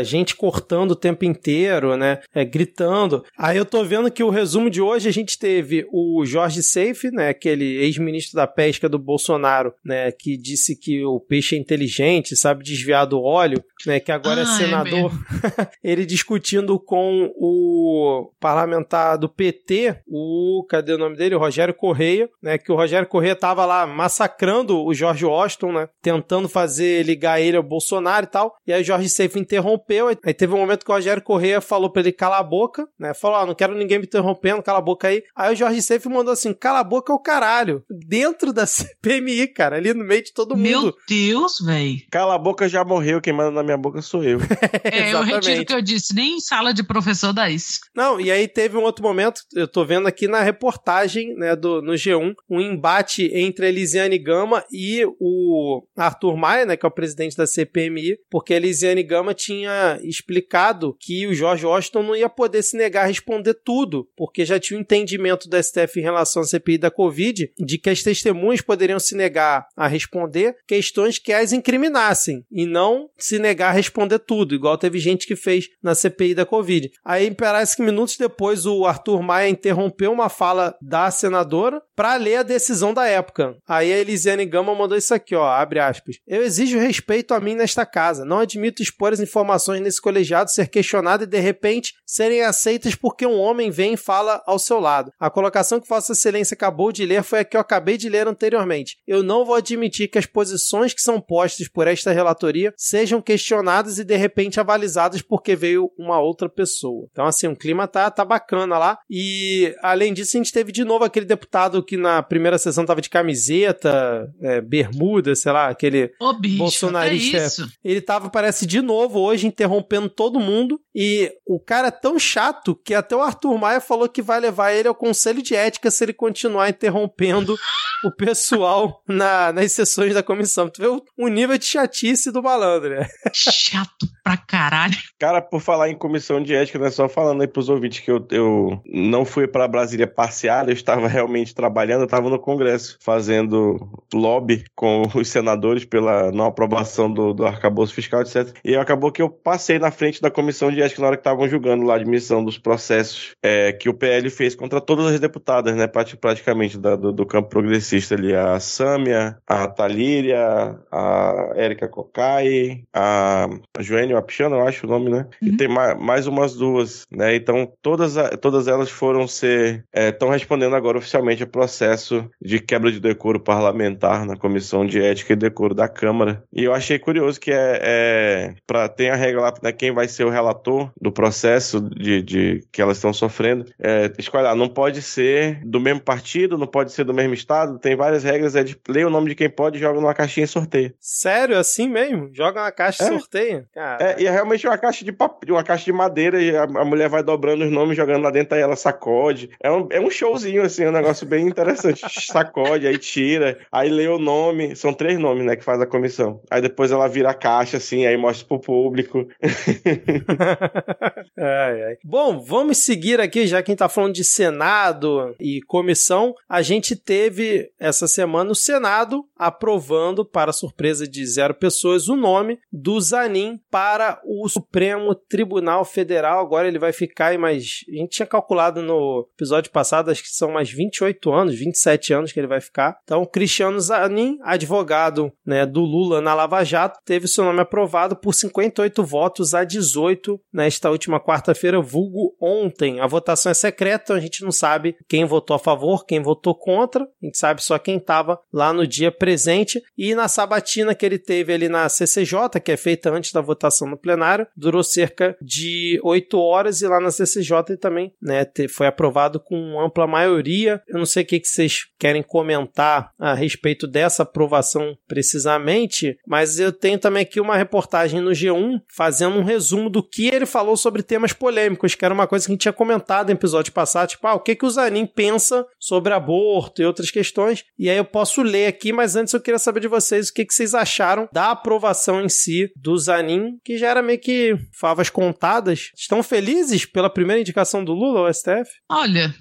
é gente cortando o tempo inteiro, né? É, gritando. Aí eu tô vendo que o resumo de hoje a gente teve o Jorge Seife, né? Aquele ex-ministro da pesca do Bolsonaro, né? Que disse que o peixe é inteligente, sabe desviar do óleo, né? Que agora é Ah, é senador. ele discutindo com o parlamentar do PT, o. Cadê o nome dele? O Rogério Correia, né? Que o Rogério Correia tava lá massacrando o George Washington, né? Tentando fazer ligar ele ao Bolsonaro e tal. E aí o Jorge Seif interrompeu. Aí teve um momento que o Rogério Correia falou pra ele calar a boca, né? Falou: ah, não quero ninguém me interrompendo, cala a boca aí. Aí o Jorge Seif mandou assim: cala a boca é o caralho. Dentro da CPMI, cara, ali no meio de todo mundo. Meu Deus, velho. Cala a boca já morreu, quem manda na minha boca sou eu. É, eu retiro o que eu disse. Nem em sala de professor dá isso. Não, e aí teve um outro momento, eu tô vendo aqui na reportagem, né, do, no G1, um embate entre a Elisiane Gama e o Arthur Maia, né, que é o presidente da CPMI, porque a Elisiane Gama tinha explicado que o Jorge Washington não ia poder se negar a responder tudo, porque já tinha um entendimento do STF em relação à CPI da Covid, de que as testemunhas poderiam se negar a responder questões que as incriminassem, e não se negar a responder tudo, igual teve gente que fez na CPI da Covid. Aí parece que minutos depois o Arthur Maia interrompeu uma fala da senadora para ler a decisão da época. Aí a Elisiane Gama mandou isso aqui, ó, abre aspas. Eu exijo respeito a mim nesta casa. Não admito expor as informações nesse colegiado, ser questionado e de repente serem aceitas porque um homem vem e fala ao seu lado. A colocação que Vossa Excelência acabou de ler foi a que eu acabei de ler anteriormente. Eu não vou admitir que as posições que são postas por esta relatoria sejam questionadas e de repente avalizadas porque veio uma outra pessoa. Então, assim, o clima tá, tá bacana lá. E, além disso, a gente teve de novo aquele deputado que na primeira sessão tava de camiseta, é, bermuda, sei lá, aquele Ô, bicho, Bolsonarista, é ele tava, parece, de novo hoje, interrompendo todo mundo. E o cara é tão chato que até o Arthur Maia falou que vai levar ele ao conselho de ética se ele continuar interrompendo o pessoal na- nas sessões da comissão. Tu vê o, o nível de chatice do malandro, né? Chato pra caralho. Cara, por falar em comissão de ética, né? Só falando aí pros ouvintes que eu, eu não fui pra Brasília passear, eu estava realmente trabalhando, eu estava no Congresso fazendo lobby com os senadores pela não aprovação do, do arcabouço fiscal, etc. E acabou que eu passei na frente da comissão de ética na hora que estavam julgando lá a admissão dos processos é, que o PL fez contra todas as deputadas, né? prati- Praticamente da- do, do campo progressista ali. A Sâmia, a Talíria, a Érica Cocai, a Joênia Wapichana, eu acho o nome, né? E Uhum. tem ma- mais umas duas, né? Então todas, todas elas foram ser. Estão respondendo agora oficialmente a processo de quebra de decoro parlamentar na Comissão de Ética e Decoro da Câmara. E eu achei curioso que é. é para tem a regra lá, né, quem vai ser o relator do processo de, de que elas estão sofrendo. É, escolhe lá, não pode ser do mesmo partido, não pode ser do mesmo estado, tem várias regras, é de ler o nome de quem pode e joga numa caixinha e sorteia. Sério, assim mesmo? Joga uma caixa e É. sorteia? Cara, É, e é realmente uma caixa de papel, uma caixa de madeira, e a, a mulher vai dobrando os nomes, jogando lá dentro, aí ela sacode. É um, é um showzinho, assim, um negócio bem interessante. sacode, aí tira, aí lê o nome. São três nomes, né, que faz a comissão. Aí depois ela vira a caixa, assim, aí mostra pro público. Ai, ai. Bom, vamos seguir aqui, já que a gente tá falando de Senado e comissão. A gente teve essa semana o Senado aprovando, para surpresa de zero pessoas, o nome do Zanin para o Supremo Tribunal Federal. Agora ele vai ficar aí mais. A gente tinha calculado no episódio passado, acho que são mais 28 anos, 27 anos que ele vai ficar. Então, Cristiano Zanin, advogado né, do Lula na Lava Jato, teve seu nome aprovado por 58 votos a 18 nesta última quarta-feira, vulgo ontem. A votação é secreta, então a gente não sabe quem votou a favor, quem votou contra. A gente sabe só quem estava lá no dia presente. Presente. E na sabatina que ele teve ali na CCJ, que é feita antes da votação no plenário, durou cerca de oito horas. E lá na CCJ também né, foi aprovado com ampla maioria. Eu não sei o que, que vocês querem comentar a respeito dessa aprovação precisamente, mas eu tenho também aqui uma reportagem no G1 fazendo um resumo do que ele falou sobre temas polêmicos, que era uma coisa que a gente tinha comentado no episódio passado, tipo, ah, o que, que o Zanin pensa sobre aborto e outras questões. E aí eu posso ler aqui, mas antes eu queria saber de vocês o que, que vocês acharam da aprovação em si do Zanin, que já era meio que favas contadas. Estão felizes pela primeira indicação do Lula ao STF? Olha,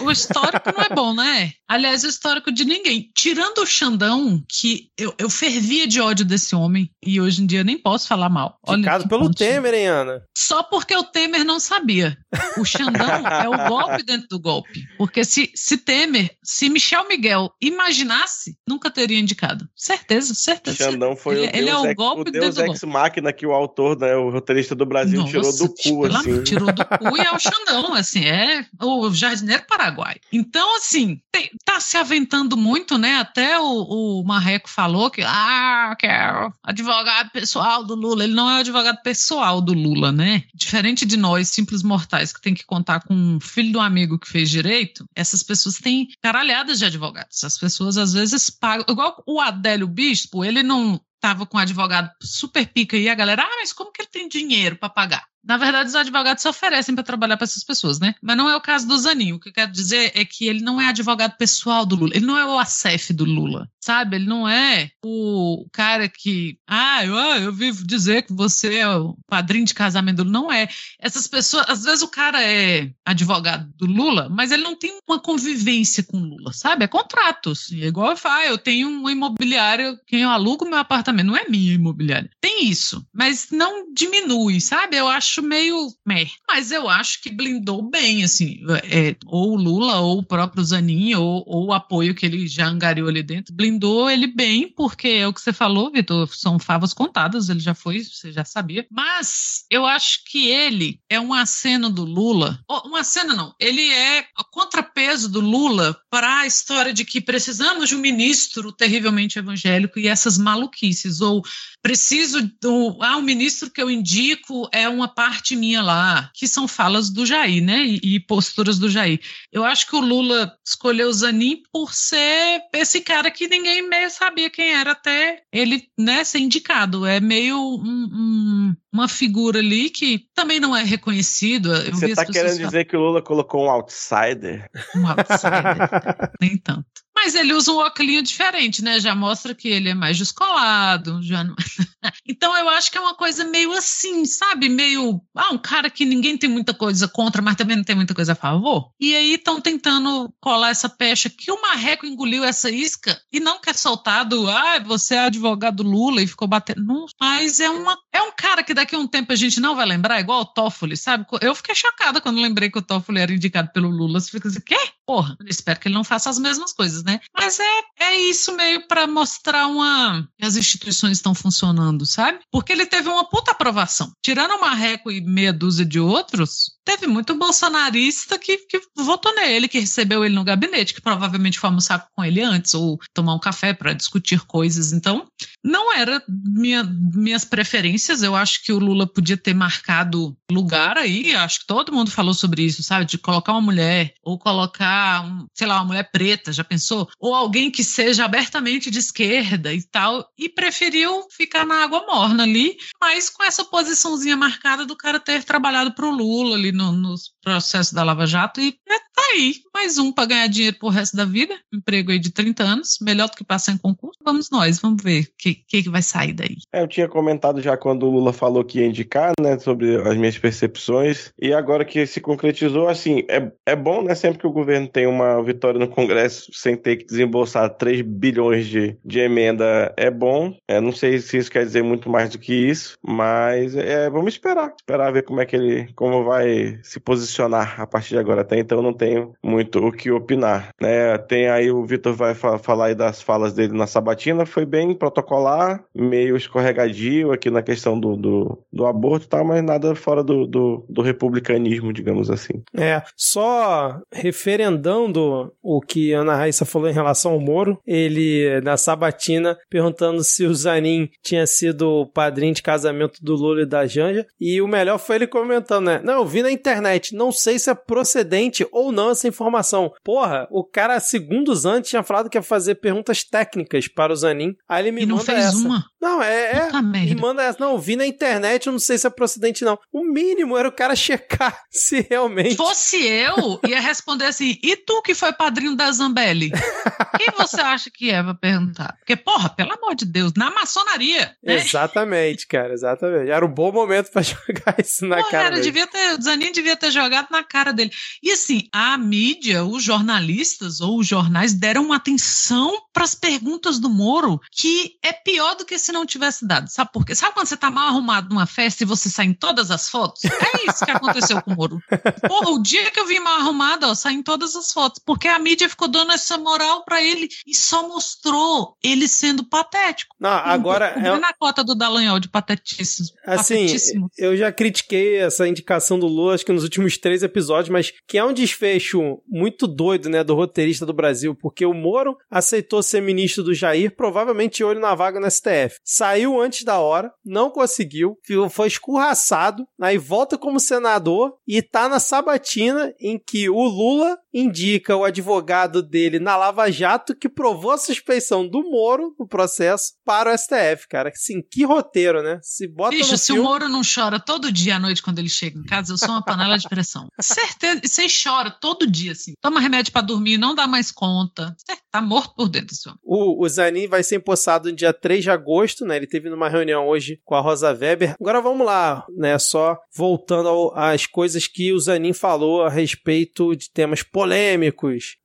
o histórico não é bom, né? Aliás, o histórico de ninguém. Tirando o Xandão, que eu, eu fervia de ódio desse homem, e hoje em dia nem posso falar mal. Olha Indicado pelo pontinho. Temer, hein, Ana? Só porque o Temer não sabia. O Xandão é o golpe dentro do golpe. Porque se, se Temer, se Michel Miguel imaginasse, nunca teria indicado. Certeza, certeza. Xandão foi ele, o Deus, ele é o golpe o Deus ex máquina que o autor, né, o roteirista do Brasil, Nossa, tirou do cu, assim. Tirou do cu e é o Xandão, assim, é o jardineiro paraguai. Então, assim, tem, tá se aventando muito, né? Até o, o Marreco falou que, ah, que é advogado pessoal do Lula. Ele não é advogado pessoal do Lula, né? Diferente de nós, simples mortais, que tem que contar com um filho do amigo que fez direito, essas pessoas têm caralhadas de advogados. As pessoas às vezes pagam. Igual o Adélio Bispo, ele não tava com um advogado super pica e a galera, ah, mas como que ele tem dinheiro para pagar? Na verdade, os advogados se oferecem para trabalhar para essas pessoas, né? Mas não é o caso do Zanin. O que eu quero dizer é que ele não é advogado pessoal do Lula. Ele não é o ACF do Lula, sabe? Ele não é o cara que, ah, eu, ah, eu vivo dizer que você é o padrinho de casamento do Lula. Não é. Essas pessoas, às vezes o cara é advogado do Lula, mas ele não tem uma convivência com o Lula, sabe? É contrato. Assim. É igual eu falo, ah, eu tenho uma imobiliária, quem eu alugo meu apartamento, não é minha imobiliária. Tem isso, mas não diminui, sabe? Eu acho acho meio meh. Mas eu acho que blindou bem, assim, é, ou o Lula, ou o próprio Zanin, ou, ou, o apoio que ele já angariou ali dentro, blindou ele bem, porque é o que você falou, Vitor, são favas contadas, ele já foi, você já sabia. Mas eu acho que ele é um aceno do Lula, um aceno não, ele é o contrapeso do Lula para a história de que precisamos de um ministro terrivelmente evangélico e essas maluquices, ou preciso do. Ah, o ministro que eu indico é uma parte minha lá, que são falas do Jair, né? E, e posturas do Jair. Eu acho que o Lula escolheu o Zanin por ser esse cara que ninguém meio sabia quem era até ele né, ser indicado. É meio um, um, uma figura ali que também não é reconhecido. Você está querendo dizer que o Lula colocou um outsider? Um outsider. Nem tanto. Mas ele usa um óculos diferente, né? Já mostra que ele é mais descolado. Já então eu acho que é uma coisa meio assim, sabe? Meio. Ah, um cara que ninguém tem muita coisa contra, mas também não tem muita coisa a favor. E aí estão tentando colar essa pecha que o Marreco engoliu essa isca e não quer soltar do. Ah, você é advogado Lula e ficou batendo. Não, mas é, uma, é um cara que daqui a um tempo a gente não vai lembrar, igual o Toffoli, sabe? Eu fiquei chocada quando lembrei que o Toffoli era indicado pelo Lula. Você fica assim, quê? Porra, espero que ele não faça as mesmas coisas, né? Mas é, é isso meio para mostrar uma que as instituições estão funcionando, sabe? Porque ele teve uma puta aprovação. Tirando o Marreco e meia dúzia de outros, teve muito bolsonarista que, que votou nele, que recebeu ele no gabinete, que provavelmente foi almoçar com ele antes ou tomar um café para discutir coisas. Então, não era minha, minhas preferências. Eu acho que o Lula podia ter marcado lugar aí. Acho que todo mundo falou sobre isso, sabe? De colocar uma mulher ou colocar um, sei lá, uma mulher preta, já pensou? Ou alguém que seja abertamente de esquerda e tal, e preferiu ficar na água morna ali, mas com essa posiçãozinha marcada do cara ter trabalhado pro Lula ali no, nos processos da Lava Jato e é, tá aí, mais um para ganhar dinheiro pro resto da vida, emprego aí de 30 anos, melhor do que passar em concurso. Vamos nós, vamos ver o que, que, vai sair daí. É, eu tinha comentado já quando o Lula falou que ia indicar, né, sobre as minhas percepções, e agora que se concretizou, assim, é, é bom, né, sempre que o governo tem uma vitória no Congresso sem ter que desembolsar 3 bilhões de, de emenda é bom. É, não sei se isso quer dizer muito mais do que isso, mas é, vamos esperar. Esperar ver como é que ele como vai se posicionar a partir de agora. Até então não tenho muito o que opinar. Né? Tem aí o Vitor vai fa falar aí das falas dele na sabatina, foi bem protocolar, meio escorregadio aqui na questão do, do, do aborto e tal, mas nada fora do, do, do republicanismo, digamos assim. É, só referendando o que Ana Raíssa falou em relação ao Moro, ele, na sabatina, perguntando se o Zanin tinha sido o padrinho de casamento do Lula e da Janja, e o melhor foi ele comentando, né? Não, eu vi na internet, não sei se é procedente ou não essa informação. Porra, o cara, segundos antes, tinha falado que ia fazer perguntas técnicas para o Zanin, aí ele me E não fez essa. uma. Não, é, é. Puta E manda essa. Não, vi na internet, eu não sei se é procedente, não. O mínimo era o cara checar se realmente. Fosse eu, ia responder assim: e tu que foi padrinho da Zambelli? Quem você acha que é pra perguntar? Porque, porra, pelo amor de Deus, na maçonaria, né? Exatamente, cara, exatamente. Era um bom momento pra jogar isso na Porra, cara dele. devia ter, o Zanin devia ter jogado na cara dele. E assim, a mídia, os jornalistas ou os jornais deram uma atenção para as perguntas do Moro que é pior do que se não tivesse dado. Sabe por quê? Sabe quando você tá mal arrumado numa festa e você sai em todas as fotos? É isso que aconteceu com o Moro. Porra, o dia que eu vim mal arrumado, ó, saí em todas as fotos, porque a mídia ficou dando essa moral para ele e só mostrou ele sendo patético. Não, agora é, Cobrindo a cota do Dallagnol de patetíssimo. Assim, patetíssimo. eu já critiquei essa indicação do Lula, acho que nos últimos três episódios, mas que é um desfecho muito doido, né, do roteirista do Brasil, porque o Moro aceitou ser ministro do Jair, provavelmente olho na vaga no STF. Saiu antes da hora, não conseguiu, foi escorraçado, aí volta como senador e tá na sabatina em que o Lula indica o advogado dele na Lava Jato que provou a suspeição do Moro no processo para o STF, cara. Assim, que roteiro, né? Se bota Bicho, se o filme... Moro não chora todo dia à noite quando ele chega em casa, eu sou uma panela de pressão. Certeza. Você chora todo dia, assim. Toma remédio pra dormir, não dá mais conta. Certo, Tá morto por dentro, senhor. O, o Zanin vai ser empossado no dia 3 de agosto, né? Ele teve numa reunião hoje com a Rosa Weber. Agora vamos lá, né? Só voltando ao- às coisas que o Zanin falou a respeito de temas polêmicos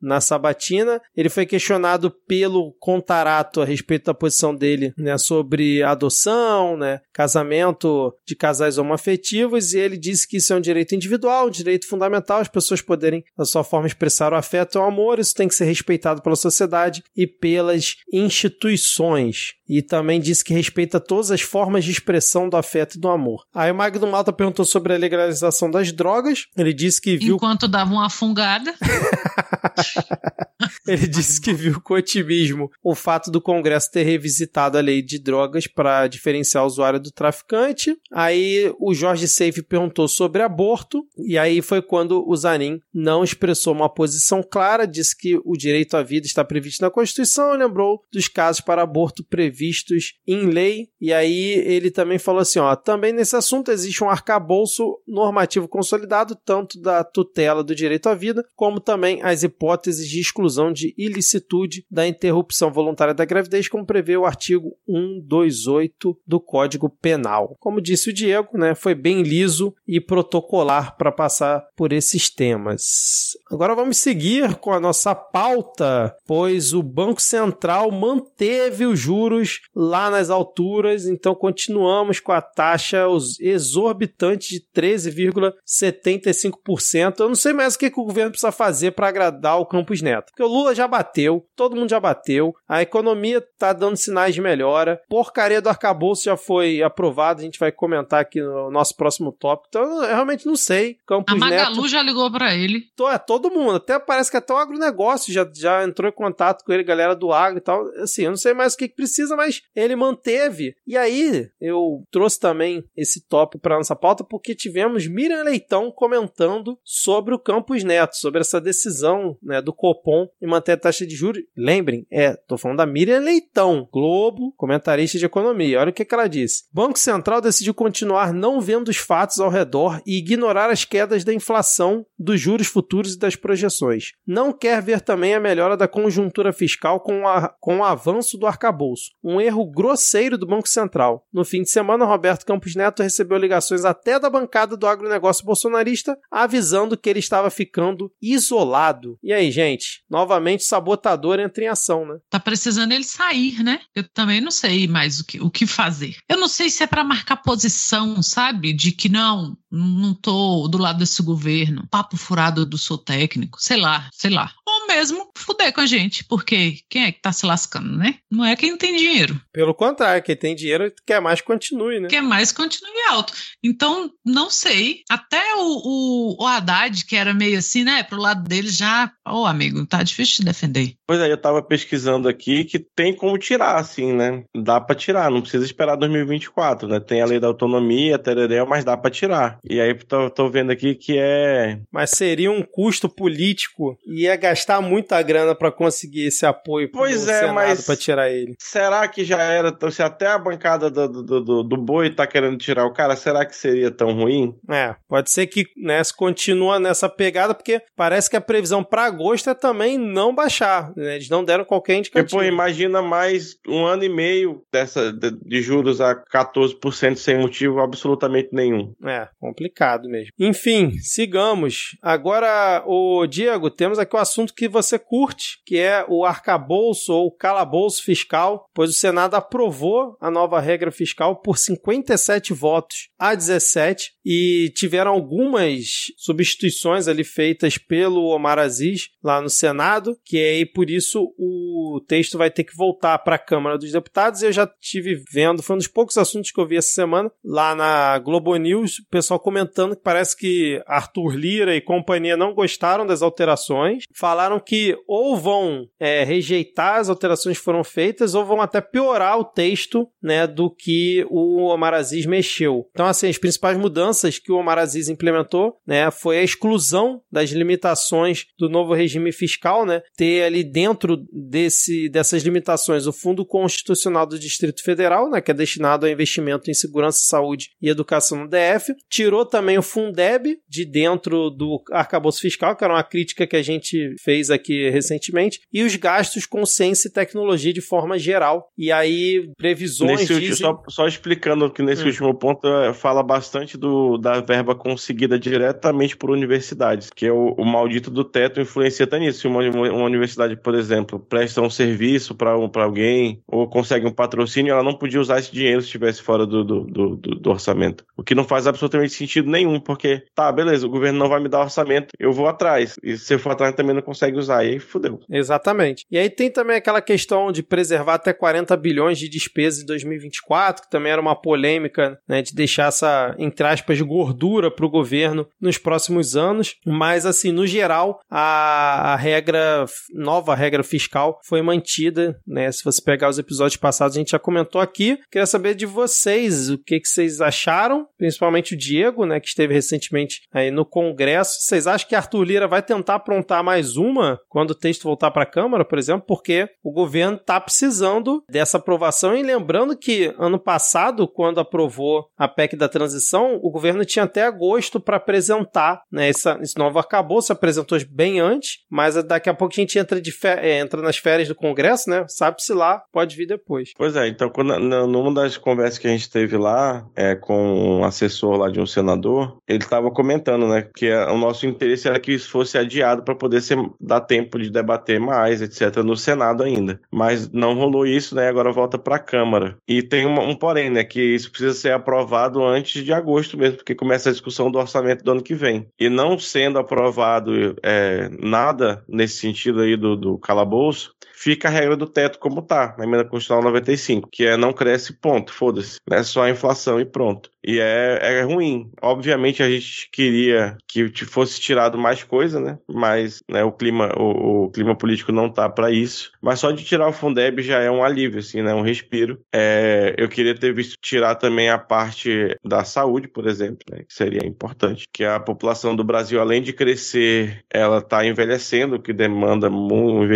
na sabatina. Ele foi questionado pelo Contarato a respeito da posição dele, né? Sobre adoção, né? Casamento de casais homoafetivos. E ele disse que isso é um direito individual, um direito fundamental, as pessoas poderem, da sua forma, expressar o afeto e o amor. Isso tem que ser respeitado pela sociedade e pelas instituições. E também disse que respeita todas as formas de expressão do afeto e do amor. Aí o Magno Malta perguntou sobre a legalização das drogas. Ele disse que viu Enquanto dava uma fungada. Ele disse que viu com otimismo o fato do Congresso ter revisitado a lei de drogas para diferenciar o usuário do traficante. Aí o Jorge Seife perguntou sobre aborto, e aí foi quando o Zanin não expressou uma posição clara, disse que o direito à vida está previsto na Constituição, e lembrou dos casos para aborto previstos em lei, e aí ele também falou assim, ó, também nesse assunto existe um arcabouço normativo consolidado, tanto da tutela do direito à vida, como também as hipóteses de exclusão de ilicitude da interrupção voluntária da gravidez, como prevê o artigo 128 do Código Penal. Como disse o Diego, né, foi bem liso e protocolar para passar por esses temas. Agora vamos seguir com a nossa pauta, pois o Banco Central manteve os juros lá nas alturas, então continuamos com a taxa exorbitante de 13,75%. Eu não sei mais o que, que o governo precisa fazer para agradar o Campos Neto, porque o Lula já bateu, todo mundo já bateu, a economia está dando sinais de melhora, porcaria do arcabouço já foi aprovado, a gente vai comentar aqui no nosso próximo tópico, então eu realmente não sei. A Campos Neto Magalu já ligou pra ele. to- é, todo mundo, até parece que até o agronegócio já, já entrou em contato com ele, galera do agro e tal. Assim, eu não sei mais o que, que precisa, mas ele manteve. E aí, eu trouxe também esse tópico para nossa pauta porque tivemos Miriam Leitão comentando sobre o Campos Neto, sobre essa decisão né, do Copom em manter a taxa de juros. Lembrem, é, tô falando da Miriam Leitão, Globo, comentarista de economia. Olha o que, que ela disse. Banco Central decidiu continuar não vendo os fatos ao redor e ignorar as quedas da inflação, dos juros futuros e das projeções. Não quer ver também a melhora da conjuntura fiscal com, a- com o avanço do arcabouço. Um erro grosseiro do Banco Central. No fim de semana, Roberto Campos Neto recebeu ligações até da bancada do agronegócio bolsonarista, avisando que ele estava ficando isolado. E aí, gente? Novamente, sabotador entra em ação, né? Tá precisando ele sair, né? Eu também não sei mais o que, o que fazer. Eu não sei se é pra marcar posição, sabe? De que não, não tô do lado desse governo. Papo furado do sou técnico. Sei lá, sei lá. Mesmo fuder com a gente, porque quem é que tá se lascando, né? Não é quem tem dinheiro. Pelo contrário, quem tem dinheiro quer mais continue, né? Quer mais continue alto. Então, não sei. Até o, o, o Haddad, que era meio assim, né? Pro lado dele já. Ô, oh, amigo, tá difícil de defender. Pois é, eu tava pesquisando aqui que tem como tirar, assim, né? Dá pra tirar, não precisa esperar 2024, né? Tem a lei da autonomia, tereré, mas dá pra tirar. E aí tô, tô vendo aqui que é. Mas seria um custo político e ia gastar muita grana para conseguir esse apoio pois é, Senado mas pra tirar ele. Será que já era? Se até a bancada do, do, do, do boi tá querendo tirar o cara, será que seria tão ruim? É, pode ser que né, continua nessa pegada, porque parece que a previsão para agosto é também não baixar. Né? Eles não deram qualquer indicativo. Depois, imagina mais um ano e meio dessa, de, de juros a 14% sem motivo absolutamente nenhum. É, complicado mesmo. Enfim, sigamos. Agora, o Diego, temos aqui o assunto que você curte, que é o arcabouço ou calabouço fiscal, pois o Senado aprovou a nova regra fiscal por 57 votos a 17 e tiveram algumas substituições ali feitas pelo Omar Aziz lá no Senado, que aí por isso o texto vai ter que voltar para a Câmara dos Deputados. Eu já tive vendo, foi um dos poucos assuntos que eu vi essa semana lá na Globo News, o pessoal comentando que parece que Arthur Lira e companhia não gostaram das alterações, falaram que ou vão é, rejeitar as alterações que foram feitas ou vão até piorar o texto né, do que o Omar Aziz mexeu. Então, assim, as principais mudanças que o Omar Aziz implementou né, foi a exclusão das limitações do novo regime fiscal, né, ter ali dentro desse, dessas limitações o Fundo Constitucional do Distrito Federal, né, que é destinado ao investimento em segurança, saúde e educação no DF, tirou também o Fundeb de dentro do arcabouço fiscal, que era uma crítica que a gente fez aqui recentemente, e os gastos com ciência e tecnologia de forma geral. E aí, previsões. Nesse dizem... só, só, explicando que nesse hum. último ponto é, fala bastante do, da verba conseguida diretamente por universidades, que é o, o maldito do teto influencia até nisso. Se uma, uma universidade, por exemplo, presta um serviço para alguém ou consegue um patrocínio, ela não podia usar esse dinheiro se estivesse fora do, do, do, do orçamento. O que não faz absolutamente sentido nenhum, porque, tá, beleza, o governo não vai me dar orçamento, eu vou atrás. E se eu for atrás também não consegue usar, e aí fudeu. Exatamente. E aí tem também aquela questão de preservar até 40 bilhões de despesas em 2024, que também era uma polêmica, né, de deixar essa, entre aspas, gordura para o governo nos próximos anos. Mas, assim, no geral, a, a regra, nova regra fiscal foi mantida, né? Se você pegar os episódios passados, a gente já comentou aqui. Queria saber de vocês, o que, que vocês acharam, principalmente o Diego, né, que esteve recentemente aí no Congresso. Vocês acham que Arthur Lira vai tentar aprontar mais uma quando o texto voltar para a Câmara, por exemplo? Porque o governo está precisando dessa aprovação. E lembrando que ano passado, quando aprovou a PEC da transição, o governo tinha até agosto para apresentar né, essa, esse novo arcabouço, apresentou bem antes, mas daqui a pouco a gente entra, é, entra nas férias do Congresso, né? Sabe-se lá, pode vir depois. Pois é, então quando, numa das conversas que a gente teve lá é, com um assessor lá de um senador, ele estava comentando, né, que o nosso interesse era que isso fosse adiado para poder ser, dar tempo de debater mais, etc., no Senado ainda. Mas não rolou isso, né? Agora volta para a Câmara. E tem uma, um porém, né? Que isso precisa ser aprovado antes de agosto mesmo, porque começa a discussão do orçamento do ano que vem. E não sendo aprovado é, nada nesse sentido aí do, do calabouço, fica a regra do teto como tá, na emenda constitucional 95, que é não cresce, ponto, foda-se. É só a inflação e pronto. E é, é ruim. Obviamente a gente queria que fosse tirado mais coisa, né? Mas né, o, clima, o, o clima político não tá para isso. Mas só de tirar o Fundeb já é um alívio, assim, né? Um respiro. É, eu queria ter visto tirar também a parte da saúde, por exemplo, né? Que seria importante. Que a população do Brasil, além de crescer, ela tá envelhecendo, o que demanda um,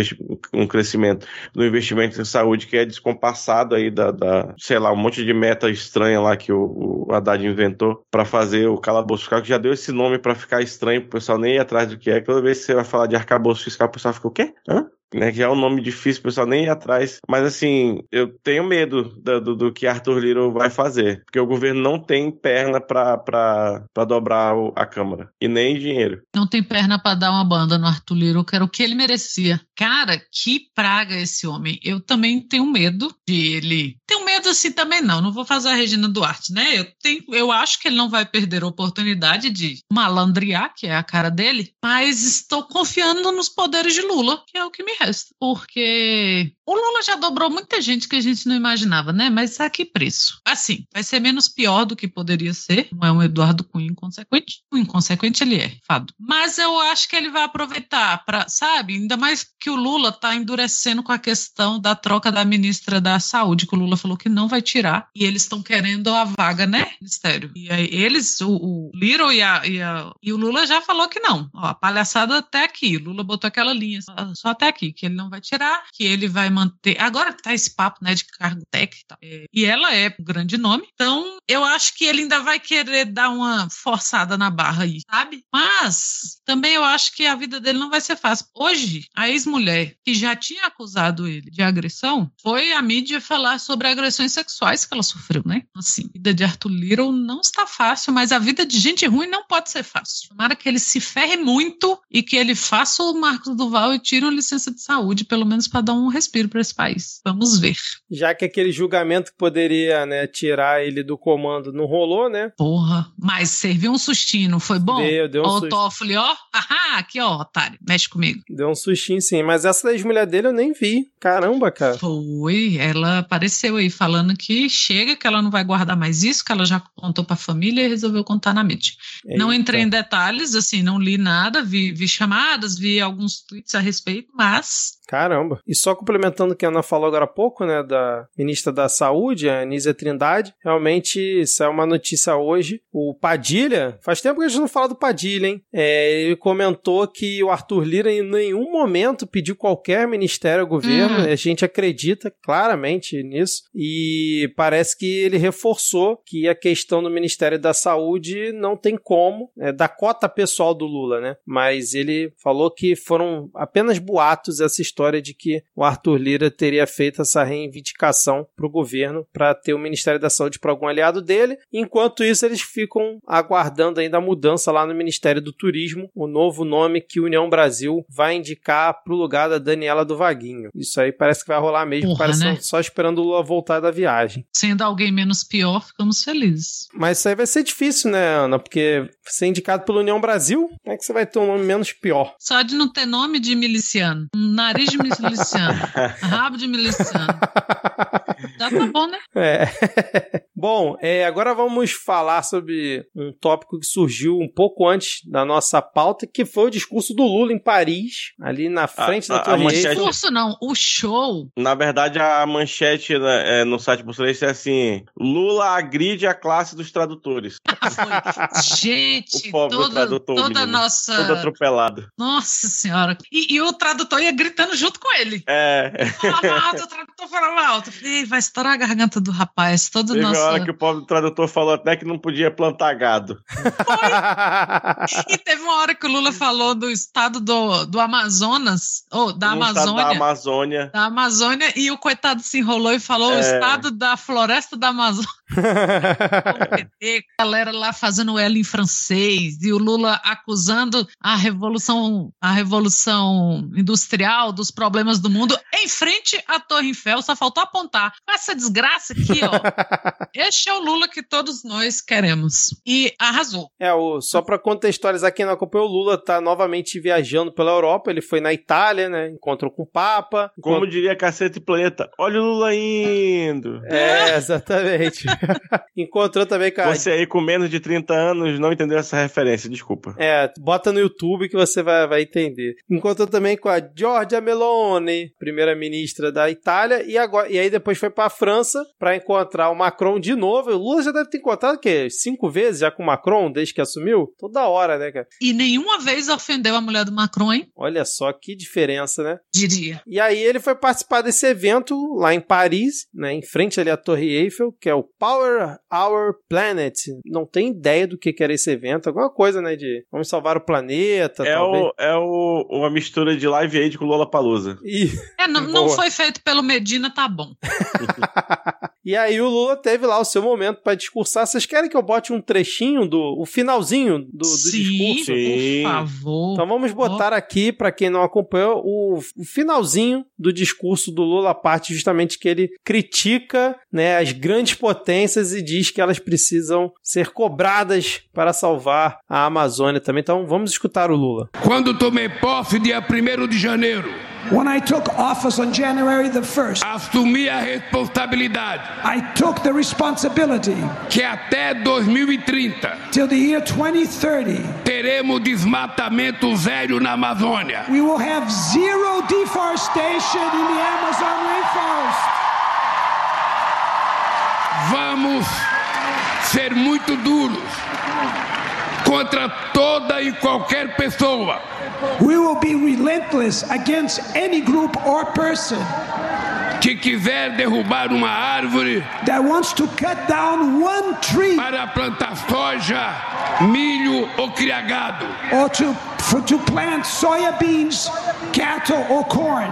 um crescimento no investimento em saúde que é descompassado aí da, da sei lá, um monte de meta estranha lá que o, o Haddad inventou para fazer o calabouço fiscal, que já deu esse nome para ficar estranho, o pessoal nem ir atrás do que é. Toda vez que você vai falar de arcabouço fiscal, o pessoal fica o quê? Hã? né, que é um nome difícil, o pessoal nem ir atrás. Mas assim, eu tenho medo do, do, do que Arthur Lira vai fazer, porque o governo não tem perna para dobrar a Câmara e nem dinheiro. Não tem perna para dar uma banda no Arthur Lira, que era o que ele merecia. Cara, que praga esse homem. Eu também tenho medo de ele. Tenho medo assim também não. Não vou fazer a Regina Duarte, né? Eu, tenho, eu acho que ele não vai perder a oportunidade de malandrear, que é a cara dele, mas estou confiando nos poderes de Lula, que é o que me resta. Porque o Lula já dobrou muita gente que a gente não imaginava, né? Mas a que preço? Assim, vai ser menos pior do que poderia ser. Não é um Eduardo Cunha inconsequente. O inconsequente ele é, fado. Mas eu acho que ele vai aproveitar para, sabe? Ainda mais que o Lula está endurecendo com a questão da troca da ministra da Saúde, que o Lula falou que não vai tirar. E eles estão querendo a vaga, né? Ministério. E aí eles, o, o e, a, e, a, e, o Lula já falou que não. Ó, a palhaçada até aqui. O Lula botou aquela linha só, só, até aqui, que ele não vai tirar, que ele vai manter. Agora tá esse papo, né, de cargo técnico. É, e ela é um grande nome. Então, eu acho que ele ainda vai querer dar uma forçada na barra aí, sabe? Mas também eu acho que a vida dele não vai ser fácil. Hoje, a ex-mulher que já tinha acusado ele de agressão foi a mídia falar sobre agressões sexuais que ela sofreu, né? Assim, a vida de Arthur Little não está fácil, mas a vida de gente ruim não pode ser fácil. Tomara que ele se ferre muito e que ele faça o Marcos Duval e tire uma licença de saúde, pelo menos para dar um respiro para esse país. Vamos ver. Já que aquele julgamento que poderia, né, tirar ele do comando não rolou, né? Porra, mas serviu um sustinho, não foi bom? Deu, deu um ó, o Toffoli, ó, ahá, aqui ó, otário, mexe comigo. Deu um sustinho sim, mas essa da ex-mulher dele eu nem vi. Caramba, cara. Foi, ela apareceu aí falando que chega, que ela não vai guardar mais isso, que ela já contou pra família e resolveu contar na mídia. Eita. Não entrei em detalhes, assim, não li nada, vi, vi chamadas, vi alguns tweets a respeito, mas Caramba. E só complementando o que a Ana falou agora há pouco, né, da ministra da Saúde, a Anísia Trindade, realmente saiu uma notícia hoje. O Padilha, faz tempo que a gente não fala do Padilha, hein? É, ele comentou que o Arthur Lira em nenhum momento pediu qualquer ministério ao governo. Uhum. A gente acredita claramente nisso. E parece que ele reforçou que a questão do Ministério da Saúde não tem como, é, da cota pessoal do Lula, né? Mas ele falou que foram apenas boatos essa história história de que o Arthur Lira teria feito essa reivindicação para o governo para ter o Ministério da Saúde para algum aliado dele. Enquanto isso, eles ficam aguardando ainda a mudança lá no Ministério do Turismo, o novo nome que União Brasil vai indicar para o lugar da Daniela do Vaguinho. Isso aí parece que vai rolar mesmo, Porra, parece né? só esperando o Lula voltar da viagem. Sendo alguém menos pior, ficamos felizes. Mas isso aí vai ser difícil, né, Ana? Porque ser indicado pela União Brasil, como é que você vai ter um nome menos pior? Só de não ter nome de miliciano. Nariz de miliciano. Rabo de miliciano. Já tá bom, né? É. bom, é, agora vamos falar sobre um tópico que surgiu um pouco antes da nossa pauta, que foi o discurso do Lula em Paris, ali na frente a, da Torre Eiffel. discurso não, o show. Na verdade, a manchete né, é, no site bolsonarista é assim, Lula agride a classe dos tradutores. Gente, o toda, toda nossa... Todo atropelado. Nossa senhora. E, e o tradutor ia gritando junto com ele. É. Fala alto, o tradutor falava alto. Eu falei, vai estourar a garganta do rapaz. Todo Teve nosso... hora que o pobre tradutor falou até que não podia plantar gado. Foi. E teve uma hora que o Lula falou do estado do, do Amazonas, ou da no Amazônia. da Amazônia. Da Amazônia, e o coitado se enrolou e falou é. o estado da floresta da Amazônia. A galera lá fazendo ela em francês e o Lula acusando a revolução a revolução industrial dos problemas do mundo em frente à Torre Eiffel. Só faltou apontar. Essa desgraça aqui ó. Este é o Lula que todos nós queremos. E arrasou. É o só para contextualizar quem não acompanhou o Lula tá novamente viajando pela Europa. Ele foi na Itália né? Encontrou com o Papa. Como diria Cacete Planeta olha o Lula indo. É exatamente Encontrou também com a... Você aí com menos de 30 anos não entendeu essa referência, desculpa. É, bota no YouTube que você vai, vai entender. Encontrou também com a Giorgia Meloni, primeira-ministra da Itália, e, agora, e aí depois foi pra França para encontrar o Macron de novo. O Lula já deve ter encontrado o quê? Cinco vezes já com o Macron desde que assumiu? Toda hora, né, cara? E nenhuma vez ofendeu a mulher do Macron, hein? Olha só que diferença, né? Diria. E aí ele foi participar desse evento lá em Paris, né, em frente ali à Torre Eiffel, que é o Power Our Planet. Não tem ideia do que era esse evento. Alguma coisa, né? De vamos salvar o planeta. É, talvez. o, é o, uma mistura de Live Aid com Lola Palusa. E, É, não, não foi feito pelo Medina, tá bom. e aí o Lula teve lá o seu momento pra discursar. Vocês querem que eu bote um trechinho do o finalzinho do, do Sim, discurso? Sim. por favor. Então vamos botar aqui, pra quem não acompanhou, o, o finalzinho do discurso do Lula, a parte justamente que ele critica né, as grandes potências e diz que elas precisam ser cobradas para salvar a Amazônia também. Então vamos escutar o Lula. Quando tomei posse dia 1 de janeiro, When I took office on January the 1st, assumi a responsabilidade I took the responsibility que até 2030 till the year 2030 teremos desmatamento zero na Amazônia. we will have zero deforestation in the Amazon rainforest. Vamos ser muito duros contra toda e qualquer pessoa We will be relentless against any group or person que quiser derrubar uma árvore that wants to cut down one tree para plantar soja, milho ou criagado. or to, for, to plant soya beans, cattle, or corn.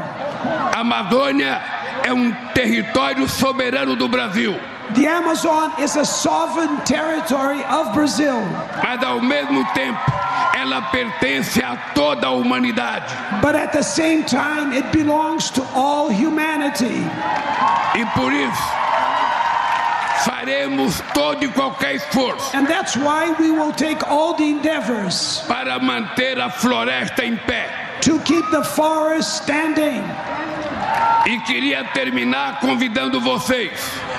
A Amazônia é um território soberano do Brasil, The Amazon is a sovereign territory of Brazil, mas ao mesmo tempo ela pertence a toda a humanidade. but at the same time, it belongs to all humanity. E por isso faremos todo e qualquer esforço And that's why we will take all the endeavors para manter a floresta em pé. to keep the forest standing. E queria terminar convidando vocês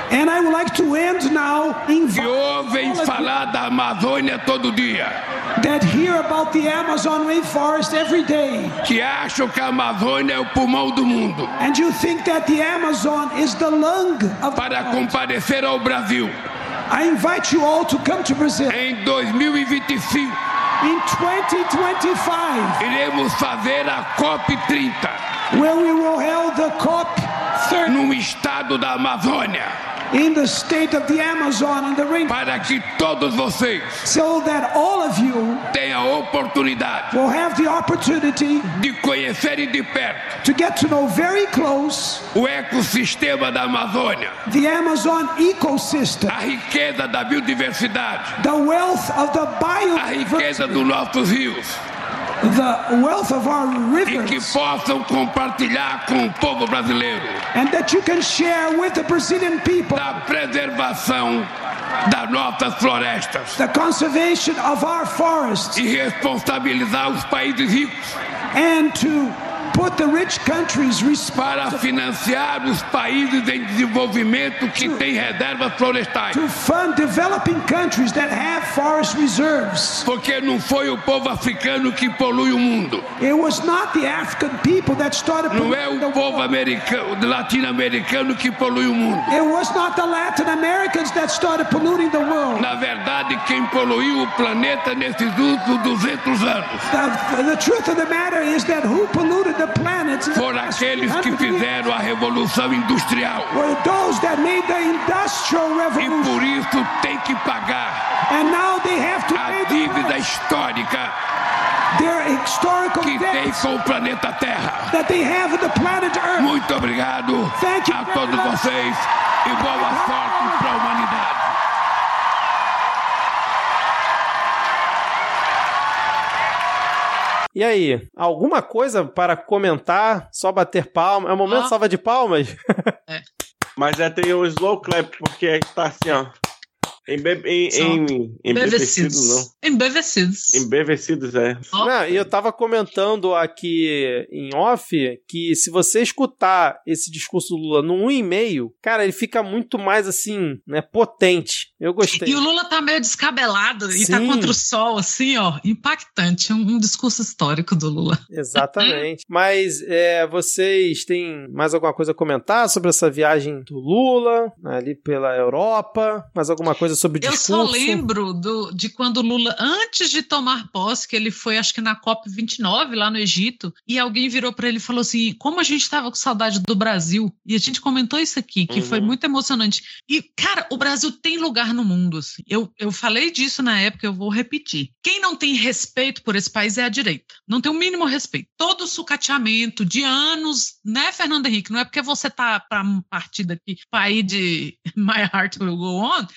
And I would like to end now que inviting ouvem falar da Amazônia todo dia, that hear about the Amazon rainforest every day, que acham que a Amazônia é o pulmão do mundo, and you think that the Amazon is the lung of para comparecer ao Brasil. I invite you all to come to Brazil. Em 2025. in 2025, Iremos fazer a COP30 where we will hold the COP 30 no estado da Amazônia, in the state of the Amazon and the rainforest, para que todos vocês so that all of you tenham a oportunidade will have the opportunity de conhecerem de perto to get to know very close o ecossistema da Amazônia, the Amazon ecosystem, a riqueza da biodiversidade, the wealth of the a riqueza dos nossos rios the wealth of our e que rivers, possam compartilhar com o povo brasileiro. And that you can share with the Brazilian people da preservação das nossas florestas. the conservation of our forests e responsabilizar os países ricos. and to put the rich countries para financiar os países em desenvolvimento que têm reservas florestais. to fund developing countries that have forest reserves. Porque não foi o povo africano que polui o mundo. It was not the African people that started Não é o povo world. americano, latino-americano que polui o mundo. It was not the Latin Americans that started polluting the world. Na verdade, quem poluiu o planeta nesses últimos 200 anos The, the truth of the matter is that who polluted the foram aqueles que 100 years fizeram a revolução industrial. E por isso tem que pagar a dívida histórica que tem com o planeta Terra. Muito obrigado a todos vocês e boa sorte para a humanidade. E aí, alguma coisa para comentar? Só bater palma? É o momento Ó. salva de palmas? Mas é tem o slow clap, porque tá assim, ó. Embe em, em, embevecido, não. Embevecidos. Embevecidos, é. Não, e eu tava comentando aqui em off que se você escutar esse discurso do Lula no 1,5, cara, ele fica muito mais assim, né, potente. Eu gostei. E o Lula tá meio descabelado e tá Sim. contra o sol, assim, ó. Impactante. Um, um discurso histórico do Lula. Exatamente. Mas é, vocês têm mais alguma coisa a comentar sobre essa viagem do Lula ali pela Europa? Mais alguma coisa sobre o Eu discurso? só lembro do, de quando o Lula, antes de tomar posse, que ele foi, acho que na COP29, lá no Egito, e alguém virou para ele e falou assim: como a gente tava com saudade do Brasil. E a gente comentou isso aqui, que Uhum. foi muito emocionante. E, cara, o Brasil tem lugar no mundo. Assim. Eu, eu falei disso na época, eu vou repetir. Quem não tem respeito por esse país é a direita. Não tem o mínimo respeito. Todo sucateamento de anos, né, Fernando Henrique? Não é porque você tá para partir daqui para ir de My Heart Will Go On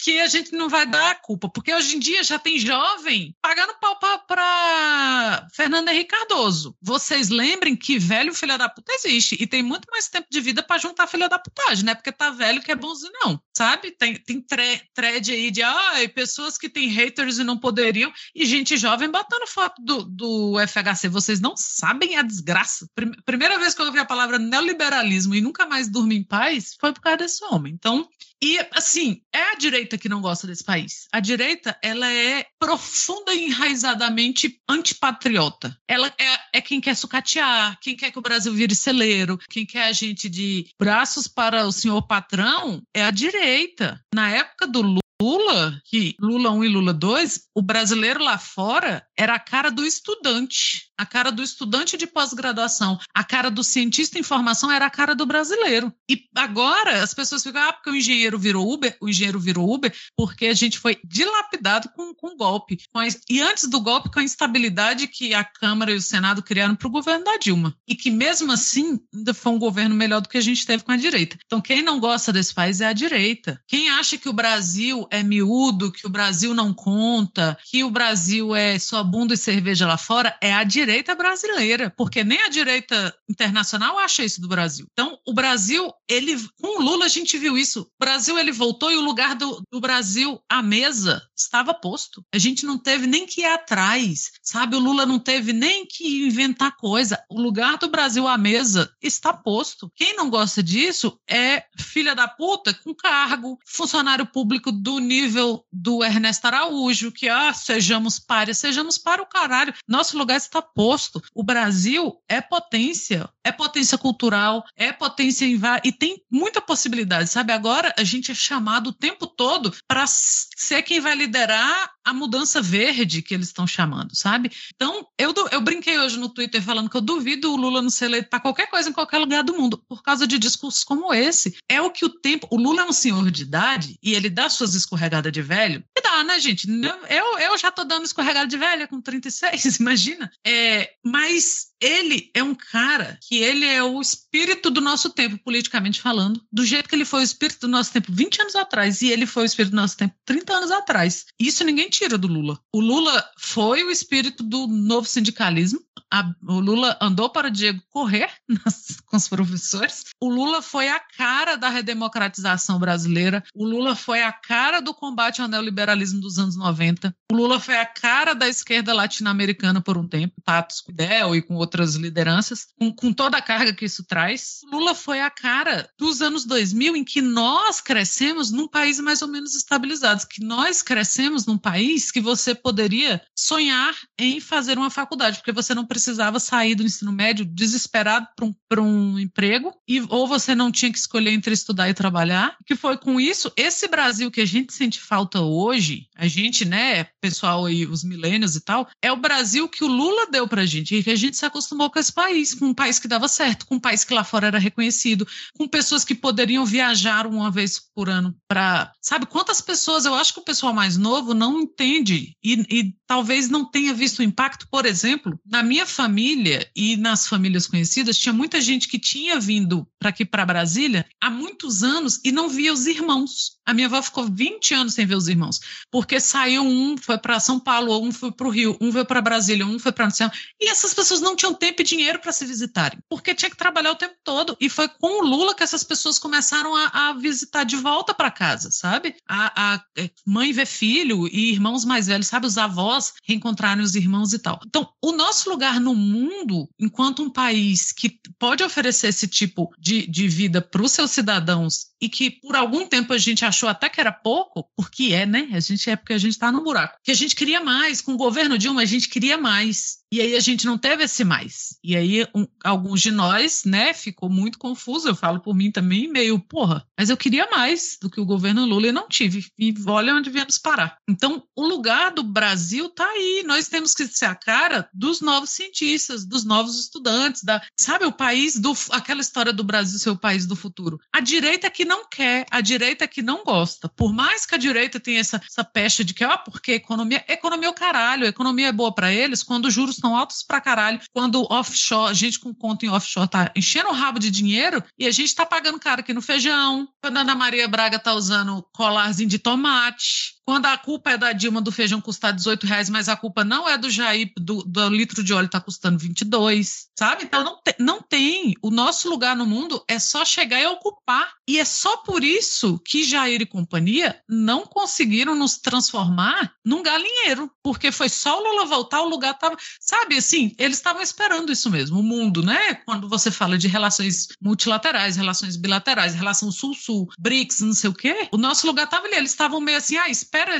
que a gente não vai dar culpa, porque hoje em dia já tem jovem pagando pau para Fernando Henrique Cardoso. Vocês lembrem que velho filha da puta existe e tem muito mais tempo de vida para juntar filha da putagem, não é porque tá velho que é bonzinho não, sabe? Tem, tem thread aí de ai, pessoas que têm haters e não poderiam e gente jovem botando foto do, do FHC. Vocês não sabem a desgraça. Prim- primeira vez que eu ouvi a palavra neoliberalismo e nunca mais dormi em paz foi por causa desse homem. Então, e assim, é a direita que não gosta desse país. A direita, ela é profunda e enraizadamente antipatriota. Ela é, é quem quer sucatear, quem quer que o Brasil vire celeiro, quem quer a gente de braços para o senhor patrão, é a direita. Na época do Lula, que Lula 1 e Lula 2, o brasileiro lá fora era a cara do estudante, a cara do estudante de pós-graduação, a cara do cientista em formação era a cara do brasileiro. E agora as pessoas ficam, ah, porque o engenheiro virou Uber, o engenheiro virou Uber porque a gente foi dilapidado com, com golpe. A- e antes do golpe, com a instabilidade que a Câmara e o Senado criaram para o governo da Dilma. E que mesmo assim ainda foi um governo melhor do que a gente teve com a direita. Então quem não gosta desse país é a direita. Quem acha que o Brasil é miúdo, que o Brasil não conta, que o Brasil é só bunda e cerveja lá fora, é a direita brasileira, porque nem a direita internacional acha isso do Brasil. Então, o Brasil, ele, com o Lula a gente viu isso. O Brasil, ele voltou e o lugar do, do Brasil à mesa estava posto. A gente não teve nem que ir atrás, sabe? O Lula não teve nem que inventar coisa. O lugar do Brasil à mesa está posto. Quem não gosta disso é filha da puta com cargo, funcionário público do nível do Ernesto Araújo, que, ah, sejamos páreas, sejamos para o caralho. Nosso lugar está posto. O Brasil é potência, é potência cultural, é potência em e tem muita possibilidade, sabe? Agora a gente é chamado o tempo todo para ser quem vai liderar a mudança verde que eles estão chamando, sabe? Então, eu, eu brinquei hoje no Twitter falando que eu duvido o Lula não ser eleito para qualquer coisa em qualquer lugar do mundo, por causa de discursos como esse. É o que o tempo. O Lula é um senhor de idade e ele dá suas escorregadas de velho. E dá, né, gente? Eu, eu já tô dando escorregada de velha com 36, imagina. É, mas ele é um cara que ele é o espírito do nosso tempo, politicamente falando, do jeito que ele foi o espírito do nosso tempo 20 anos atrás e ele foi o espírito do nosso tempo 30 anos atrás. Isso ninguém tira do Lula. O Lula foi o espírito do novo sindicalismo. A- o Lula andou para o Diego correr nas- com os professores. O Lula foi a cara da redemocratização brasileira. O Lula foi a cara do combate ao neoliberalismo dos anos 90. O Lula foi a cara da esquerda latino-americana por um tempo, Tatos Fidel e com outras lideranças, com, com toda a carga que isso traz. O Lula foi a cara dos anos 2000 em que nós crescemos num país mais ou menos estabilizado, que nós crescemos num país que você poderia sonhar em fazer uma faculdade, porque você não precisava sair do ensino médio desesperado para um, um emprego, e, ou você não tinha que escolher entre estudar e trabalhar. Que foi com isso, esse Brasil que a gente sente falta hoje, a gente, né, pessoal aí, os milênios e tal, é o Brasil que o Lula deu pra gente, e que a gente se acostumou com esse país, com um país que dava certo, com um país que lá fora era reconhecido, com pessoas que poderiam viajar uma vez por ano para, sabe, quantas pessoas, eu acho que o pessoal mais novo não entende e, e talvez não tenha visto o impacto, por exemplo, na minha família e nas famílias conhecidas, tinha muita gente que tinha vindo para aqui para Brasília há muitos anos e não via os irmãos. A minha avó ficou 20 anos sem ver os irmãos, porque saiu um, foi para São Paulo, um foi para o Rio, um veio para Brasília, um foi para não. E essas pessoas não tinham tempo e dinheiro para se visitarem, porque tinha que trabalhar o tempo todo. E foi com o Lula que essas pessoas começaram a, a visitar de volta para casa, sabe? A, a é, mãe ver filho e irmãos mais velhos, sabe? Os avós reencontrarem os irmãos e tal. Então, o nosso lugar no mundo, enquanto um país que pode oferecer esse tipo de, de vida para os seus cidadãos e que por algum tempo a gente achou até que era pouco, porque é, né? A gente é porque a gente está no buraco. Que a gente queria mais. Com o governo Dilma, a gente queria mais. E aí a gente não teve esse mais. E aí um, alguns de nós, né, ficou muito confuso. Eu falo por mim também, meio, porra, mas eu queria mais do que o governo Lula e não tive. E olha onde viemos parar. Então, o lugar do Brasil tá aí. Nós temos que ser a cara dos novos cientistas, dos novos estudantes, da, sabe, o país do aquela história do Brasil ser o país do futuro. A direita que não quer, a direita que não gosta. Por mais que a direita tenha essa, essa pecha de que, ó, porque economia, economia é o caralho, a economia é boa para eles quando os juros estão altos pra caralho, quando offshore, gente com conta em offshore tá enchendo o rabo de dinheiro e a gente tá pagando caro aqui no feijão, quando a Ana Maria Braga tá usando colarzinho de tomate, quando a culpa é da Dilma do feijão custar 18 reais, mas a culpa não é do Jair, do, do litro de óleo tá custando 22, sabe? Então não, te, não tem. O nosso lugar no mundo é só chegar e ocupar. E é só por isso que Jair e companhia não conseguiram nos transformar num galinheiro, porque foi só o Lula voltar, o lugar tava, sabe, assim, eles estavam esperando isso mesmo, o mundo, né? Quando você fala de relações multilaterais, relações bilaterais, relação sul-sul, BRICS, não sei o quê, o nosso lugar tava ali, eles estavam meio assim, ah, espera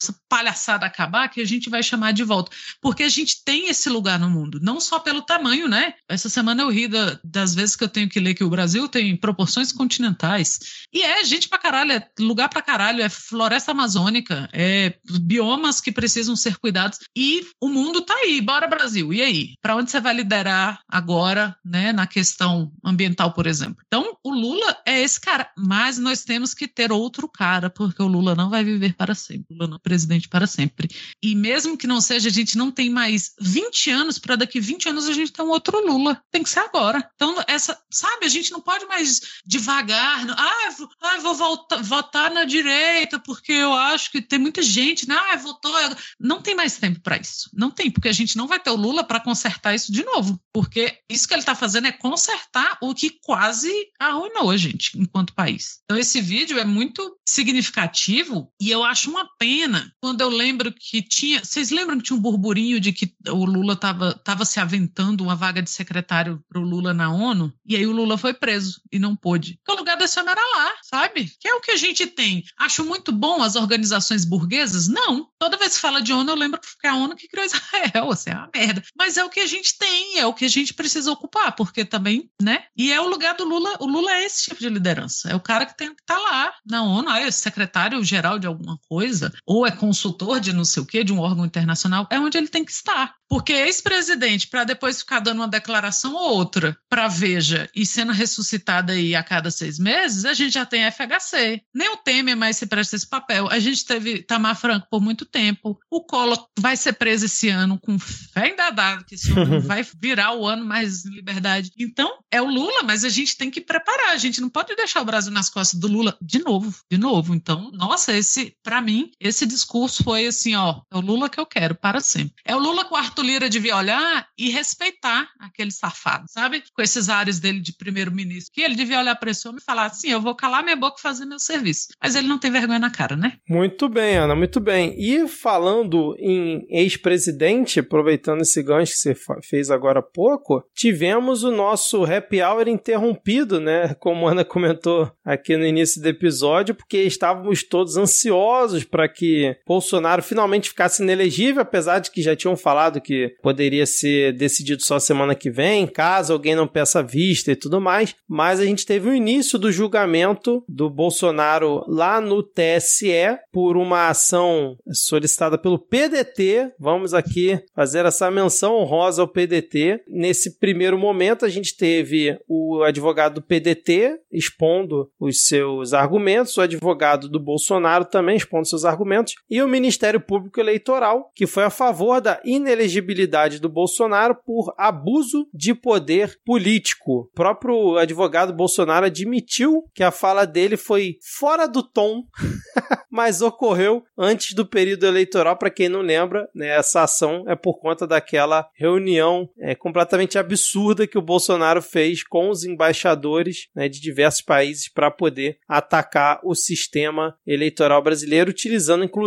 essa palhaçada acabar que a gente vai chamar de volta. Porque a gente tem esse lugar no mundo, não só pelo tamanho, né? Essa semana eu ri da, das vezes que eu tenho que ler que o Brasil tem proporções continentais. E é gente pra caralho, é lugar pra caralho, é floresta amazônica, é biomas que precisam ser cuidados. E o mundo tá aí, bora Brasil. E aí? Para onde você vai liderar agora, né, na questão ambiental, por exemplo? Então, o Lula é esse cara, mas nós temos que ter outro cara, porque o Lula não vai viver para sempre. O Lula não presidente para sempre. E mesmo que não seja, a gente não tem mais 20 anos para daqui 20 anos a gente ter um outro Lula. Tem que ser agora. Então, essa, sabe, a gente não pode mais devagar. Ah, vou, ah, vou voltar, votar na direita porque eu acho que tem muita gente, né? Ah, votou. Não tem mais tempo para isso. Não tem, porque a gente não vai ter o Lula para consertar isso de novo. Porque isso que ele está fazendo é consertar o que quase arruinou a gente enquanto país. Então, esse vídeo é muito significativo e eu acho uma pena quando eu lembro que tinha. Vocês lembram que tinha um burburinho de que o Lula estava tava se aventando uma vaga de secretário para o Lula na ONU? E aí o Lula foi preso e não pôde. Porque o lugar desse homem era lá, sabe? Que é o que a gente tem. Acho muito bom as organizações burguesas? Não. Toda vez que fala de ONU, eu lembro que foi a ONU que criou Israel. Assim, é uma merda. Mas é o que a gente tem, é o que a gente precisa ocupar, porque também, né? E é o lugar do Lula. O Lula é esse tipo de liderança. É o cara que tem que estar tá lá na ONU, ah, é secretário-geral de alguma coisa, ou é consultor de não sei o quê, de um órgão internacional, é onde ele tem que estar. Porque ex-presidente, para depois ficar dando uma declaração ou outra para Veja e sendo ressuscitada aí a cada seis meses, a gente já tem FHC. Nem o Temer mais se presta esse papel. A gente teve Tamar Franco por muito tempo. O Collor vai ser preso esse ano com fé dada que esse ano vai virar o ano mais liberdade. Então, é o Lula, mas a gente tem que preparar. A gente não pode deixar o Brasil nas costas do Lula de novo, de novo. Então, nossa, esse, para mim, esse discurso foi assim, ó, é o Lula que eu quero para sempre. É o Lula com o Arthur Lira devia olhar e respeitar aquele safado, sabe? Com esses ares dele de primeiro-ministro. Que ele devia olhar para esse homem e falar assim: eu vou calar minha boca e fazer meu serviço. Mas ele não tem vergonha na cara, né? Muito bem, Ana, muito bem. E falando em ex-presidente, aproveitando esse gancho que você fez agora há pouco, tivemos o nosso happy hour interrompido, né? Como a Ana comentou aqui no início do episódio, porque estávamos todos ansiosos para que Bolsonaro finalmente ficasse inelegível, apesar de que já tinham falado que poderia ser decidido só semana que vem, caso alguém não peça vista e tudo mais. Mas a gente teve o início do julgamento do Bolsonaro lá no TSE por uma ação solicitada pelo PDT. Vamos aqui fazer essa menção honrosa ao PDT. Nesse primeiro momento, a gente teve o advogado do PDT expondo os seus argumentos, o advogado do Bolsonaro também expondo seus argumentos, e o Ministério Público Eleitoral, que foi a favor da inelegibilidade do Bolsonaro por abuso de poder político. O próprio advogado Bolsonaro admitiu que a fala dele foi fora do tom mas ocorreu antes do período eleitoral, para quem não lembra, né, essa ação é por conta daquela reunião é, completamente absurda que o Bolsonaro fez com os embaixadores né, de diversos países para poder atacar o sistema eleitoral brasileiro, utilizando inclusive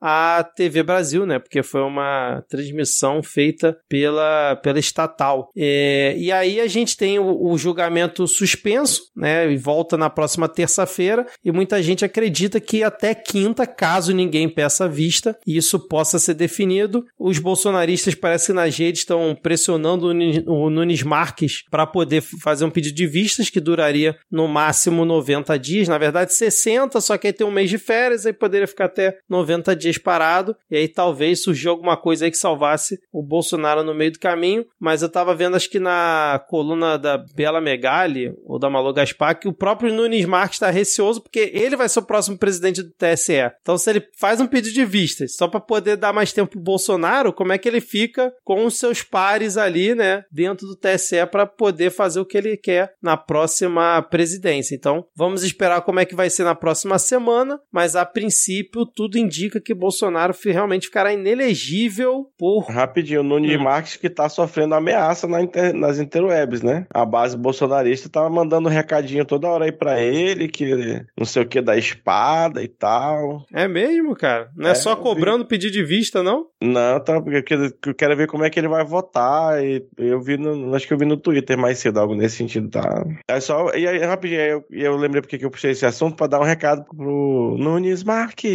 a TV Brasil, né, porque foi uma transmissão feita pela, pela estatal. É, e aí a gente tem o, o julgamento suspenso, né, e volta na próxima terça-feira, e muita gente acredita que até quinta, caso ninguém peça vista, isso possa ser definido. Os bolsonaristas parece que nas redes estão pressionando o Nunes Marques para poder fazer um pedido de vistas que duraria no máximo 90 dias, na verdade 60, só que aí tem um mês de férias, aí poderia ficar até 90 dias parado, e aí talvez surgiu alguma coisa aí que salvasse o Bolsonaro no meio do caminho, mas eu tava vendo acho que na coluna da Bela Megali, ou da Malu Gaspar, que o próprio Nunes Marques está receoso porque ele vai ser o próximo presidente do TSE. Então se ele faz um pedido de vistas só para poder dar mais tempo pro Bolsonaro, como é que ele fica com os seus pares ali, né, dentro do TSE para poder fazer o que ele quer na próxima presidência. Então, vamos esperar como é que vai ser na próxima semana, mas a princípio tudo indica que Bolsonaro realmente ficará inelegível por Rapidinho, o Nunes hum. Marques que tá sofrendo ameaça na inter... nas interwebs, né? A base bolsonarista tava mandando um recadinho toda hora aí para ele que não sei o que da espada e tal. É mesmo, cara? Não é, é só cobrando vi... pedido de vista, não? Não, tá, porque eu quero ver como é que ele vai votar. E eu vi no, acho que eu vi no Twitter mais cedo algo nesse sentido, tá? É só, e aí, rapidinho, eu, eu lembrei porque que eu puxei esse assunto para dar um recado pro Nunes Marques.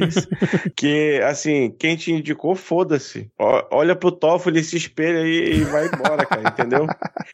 que, assim, quem te indicou, foda-se. Olha pro Toffoli, se espelha e, e vai embora, cara, entendeu?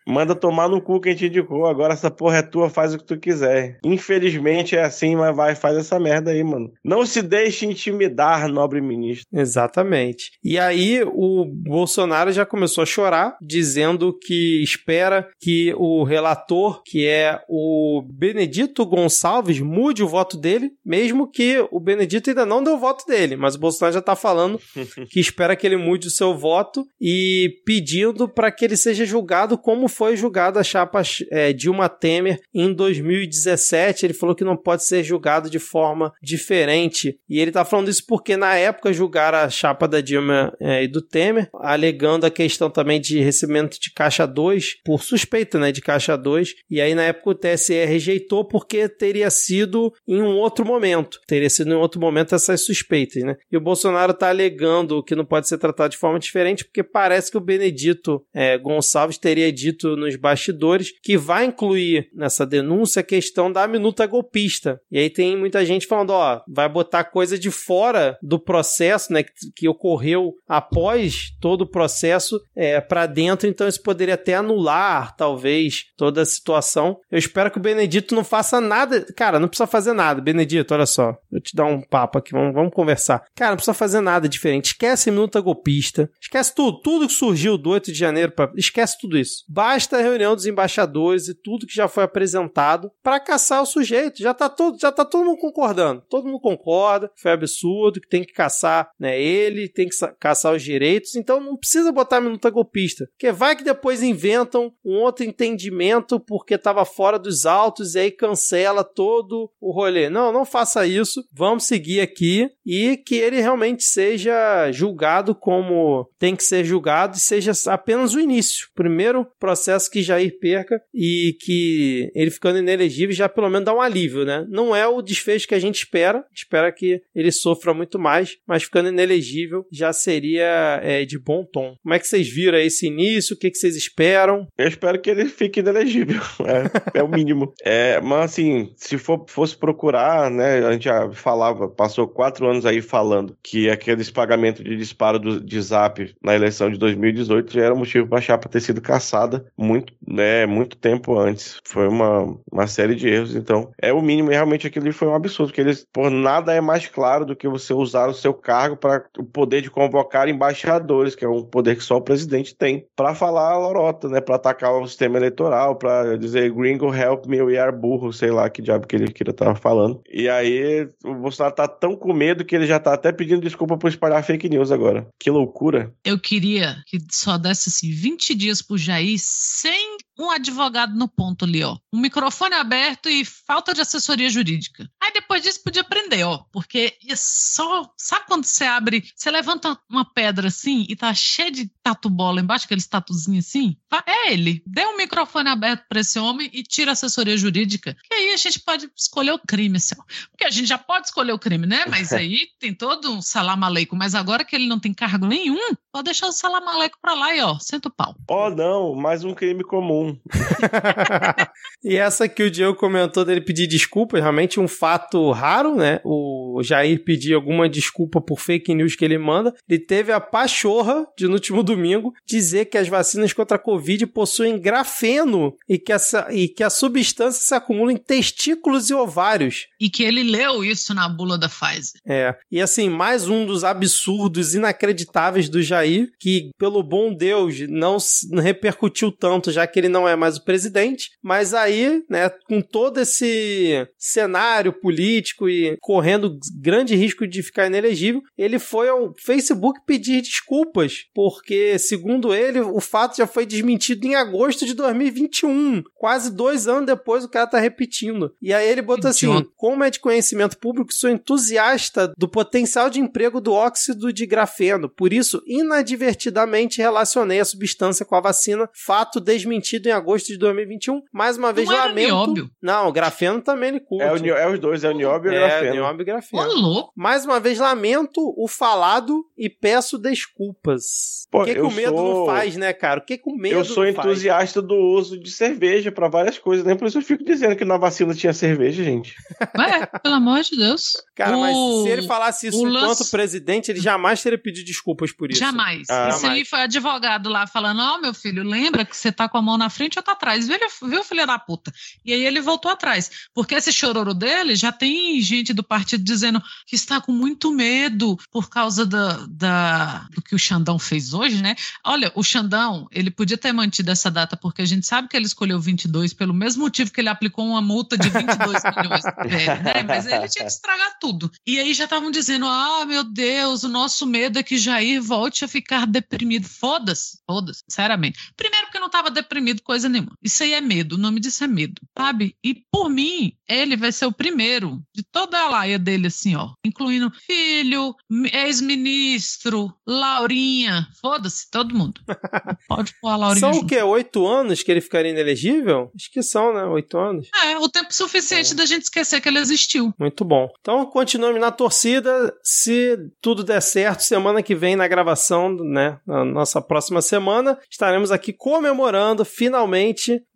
Manda tomar no cu quem te indicou. Agora essa porra é tua, faz o que tu quiser. Infelizmente é assim, mas vai, faz essa merda aí, mano. Não se deixe intimidar, nobre ministro. Exatamente. E aí o Bolsonaro já começou a chorar, dizendo que espera que o relator, que é o Benedito Gonçalves, mude o voto dele, mesmo que o Benedito ainda não deu o voto dele, mas o Bolsonaro já tá falando que espera que ele mude o seu voto e pedindo para que ele seja julgado como foi julgada a chapa é, Dilma Temer em 2017. Ele falou que não pode ser julgado de forma diferente. E ele tá falando isso porque na época julgaram a chapa da Dilma é, e do Temer, alegando a questão também de recebimento de caixa 2 por suspeita, né, de caixa 2. E aí na época o TSE rejeitou porque teria sido em um outro momento. Teria sido em outro momento essas suspeitas, né? E o Bolsonaro tá alegando que não pode ser tratado de forma diferente porque parece que o Benedito é, Gonçalves teria dito nos bastidores que vai incluir nessa denúncia a questão da minuta golpista. E aí tem muita gente falando, ó, vai botar coisa de fora do processo, né, que, que ocorreu após todo o processo é, para dentro, então isso poderia até anular, talvez, toda a situação. Eu espero que o Benedito não faça nada. Cara, não precisa fazer nada. Benedito, olha só, eu te dar um papo aqui, vamos, vamos conversar. Cara, não precisa fazer nada diferente. Esquece minuta golpista, esquece tudo, tudo que surgiu do 8 de janeiro, pra... esquece tudo isso. Basta a reunião dos embaixadores e tudo que já foi apresentado para caçar o sujeito. Já tá todo, já tá todo mundo concordando. Todo mundo concorda, foi absurdo, que tem que caçar né, ele, tem que caçar os direitos. Então não precisa botar minuta golpista. Porque vai que depois inventam um outro entendimento porque estava fora dos autos e aí cancela todo o rolê. Não, não faça isso. Vamos seguir aqui e que ele realmente seja julgado como tem que ser julgado e seja apenas o início. Primeiro processo que Jair perca e que ele ficando inelegível já pelo menos dá um alívio, né? Não é o desfecho que a gente espera, espera que ele sofra muito mais, mas ficando inelegível já seria é, de bom tom. Como é que vocês viram esse início? O que, que vocês esperam? Eu espero que ele fique inelegível, é, é o mínimo. É, mas assim, se for, fosse procurar, né, a gente já falava, passou quatro anos aí falando que aqueles pagamentos de disparo do, de Zap na eleição de 2018 já era motivo para a chapa ter sido caçada muito, né, muito tempo antes. Foi uma, uma série de erros, então é o mínimo e realmente aquilo foi um absurdo, porque eles, por nada é mais claro do que você usar o seu cargo para o poder de convocar embaixadores, que é um poder que só o presidente tem, para falar a lorota, né, para atacar o sistema eleitoral, para dizer gringo help me, we are burro, sei lá que diabo que ele queria tava falando. E aí o Bolsonaro tá tão com medo que ele já tá até pedindo desculpa por espalhar fake news agora. Que loucura. Eu queria que só desse assim 20 dias pro Jair sem um advogado no ponto ali, ó. Um microfone aberto e falta de assessoria jurídica. Aí depois disso podia prender, ó. Porque é só. Sabe quando você abre, você levanta uma pedra assim e tá cheio de tatu-bola embaixo, aqueles tatuzinhos assim? É ele. Dê um microfone aberto pra esse homem e tira a assessoria jurídica. Que aí a gente pode escolher o crime, assim, ó. Porque a gente já pode escolher o crime, né? Mas aí tem todo um salamaleico. Mas agora que ele não tem cargo nenhum, pode deixar o salamaleico pra lá e ó, senta o pau. Oh, não, mais um crime comum. e essa que o Diego comentou dele pedir desculpa, realmente um fato raro, né? O Jair pedir alguma desculpa por fake news que ele manda. Ele teve a pachorra de no último domingo dizer que as vacinas contra a Covid possuem grafeno e que, essa, e que a substância se acumula em testículos e ovários. E que ele leu isso na bula da Pfizer. É. E assim, mais um dos absurdos inacreditáveis do Jair, que pelo bom Deus não, não repercutiu tanto, já que ele não é mais o presidente, mas aí, né, com todo esse cenário político e correndo grande risco de ficar inelegível, ele foi ao Facebook pedir desculpas, porque, segundo ele, o fato já foi desmentido em agosto de 2021. Quase dois anos depois, o cara tá repetindo. E aí ele botou assim: como é de conhecimento público, sou entusiasta do potencial de emprego do óxido de grafeno. Por isso, inadvertidamente relacionei a substância com a vacina. Fato desmentido em agosto de 2021. Mais uma vez, Não era lamento. nióbio? Não, o grafeno também ele curte. É, o, é os dois, é o nióbio e o É, grafeno. nióbio e grafeno. Ô, louco. Mais uma vez, lamento o falado e peço desculpas. Pô, o que, que o medo sou- não faz, né, cara? O que, que o medo Eu sou não faz? entusiasta do uso de cerveja pra várias coisas, nem por isso eu fico dizendo que na vacina tinha cerveja, gente. Ué, pelo amor de Deus. Cara, mas O- se ele falasse isso o enquanto lance- presidente, ele jamais teria pedido desculpas por isso. Jamais. Ah, Esse jamais. aí foi advogado lá falando: Ó, meu filho, lembra que você tá com a mão na frente ou tá atrás? Viu, viu, filho da puta? E aí ele voltou atrás. Porque esse chororo dele já tem gente do partido dizendo que está com muito medo por causa da, da- do que o Xandão fez hoje, né? Olha, o Xandão, ele podia ter mantido essa data, porque a gente sabe que ele escolheu 22 pelo mesmo motivo que ele aplicou uma multa de 22 milhões. É, né? Mas ele tinha que estragar tudo. E aí já estavam dizendo: ah, meu Deus, o nosso medo é que Jair volte a ficar deprimido. Foda-se, foda-se, sinceramente. Primeiro porque não estava deprimido coisa nenhuma. Isso aí é medo, o nome disso é medo, sabe? E por mim, ele vai ser o primeiro de toda a laia dele, assim, ó. Incluindo filho, ex-ministro, Laurinha. Foda-se, todo mundo. Pode pôr a Laurinha São o junto. quê? Oito anos que ele ficaria inelegível? Acho que são, né? Oito anos. É, o tempo suficiente da gente esquecer que ele existiu. Muito bom. Então, continuamos na torcida. Se tudo der certo, semana que vem, na gravação, né? Na nossa próxima semana, estaremos aqui comemorando finalmente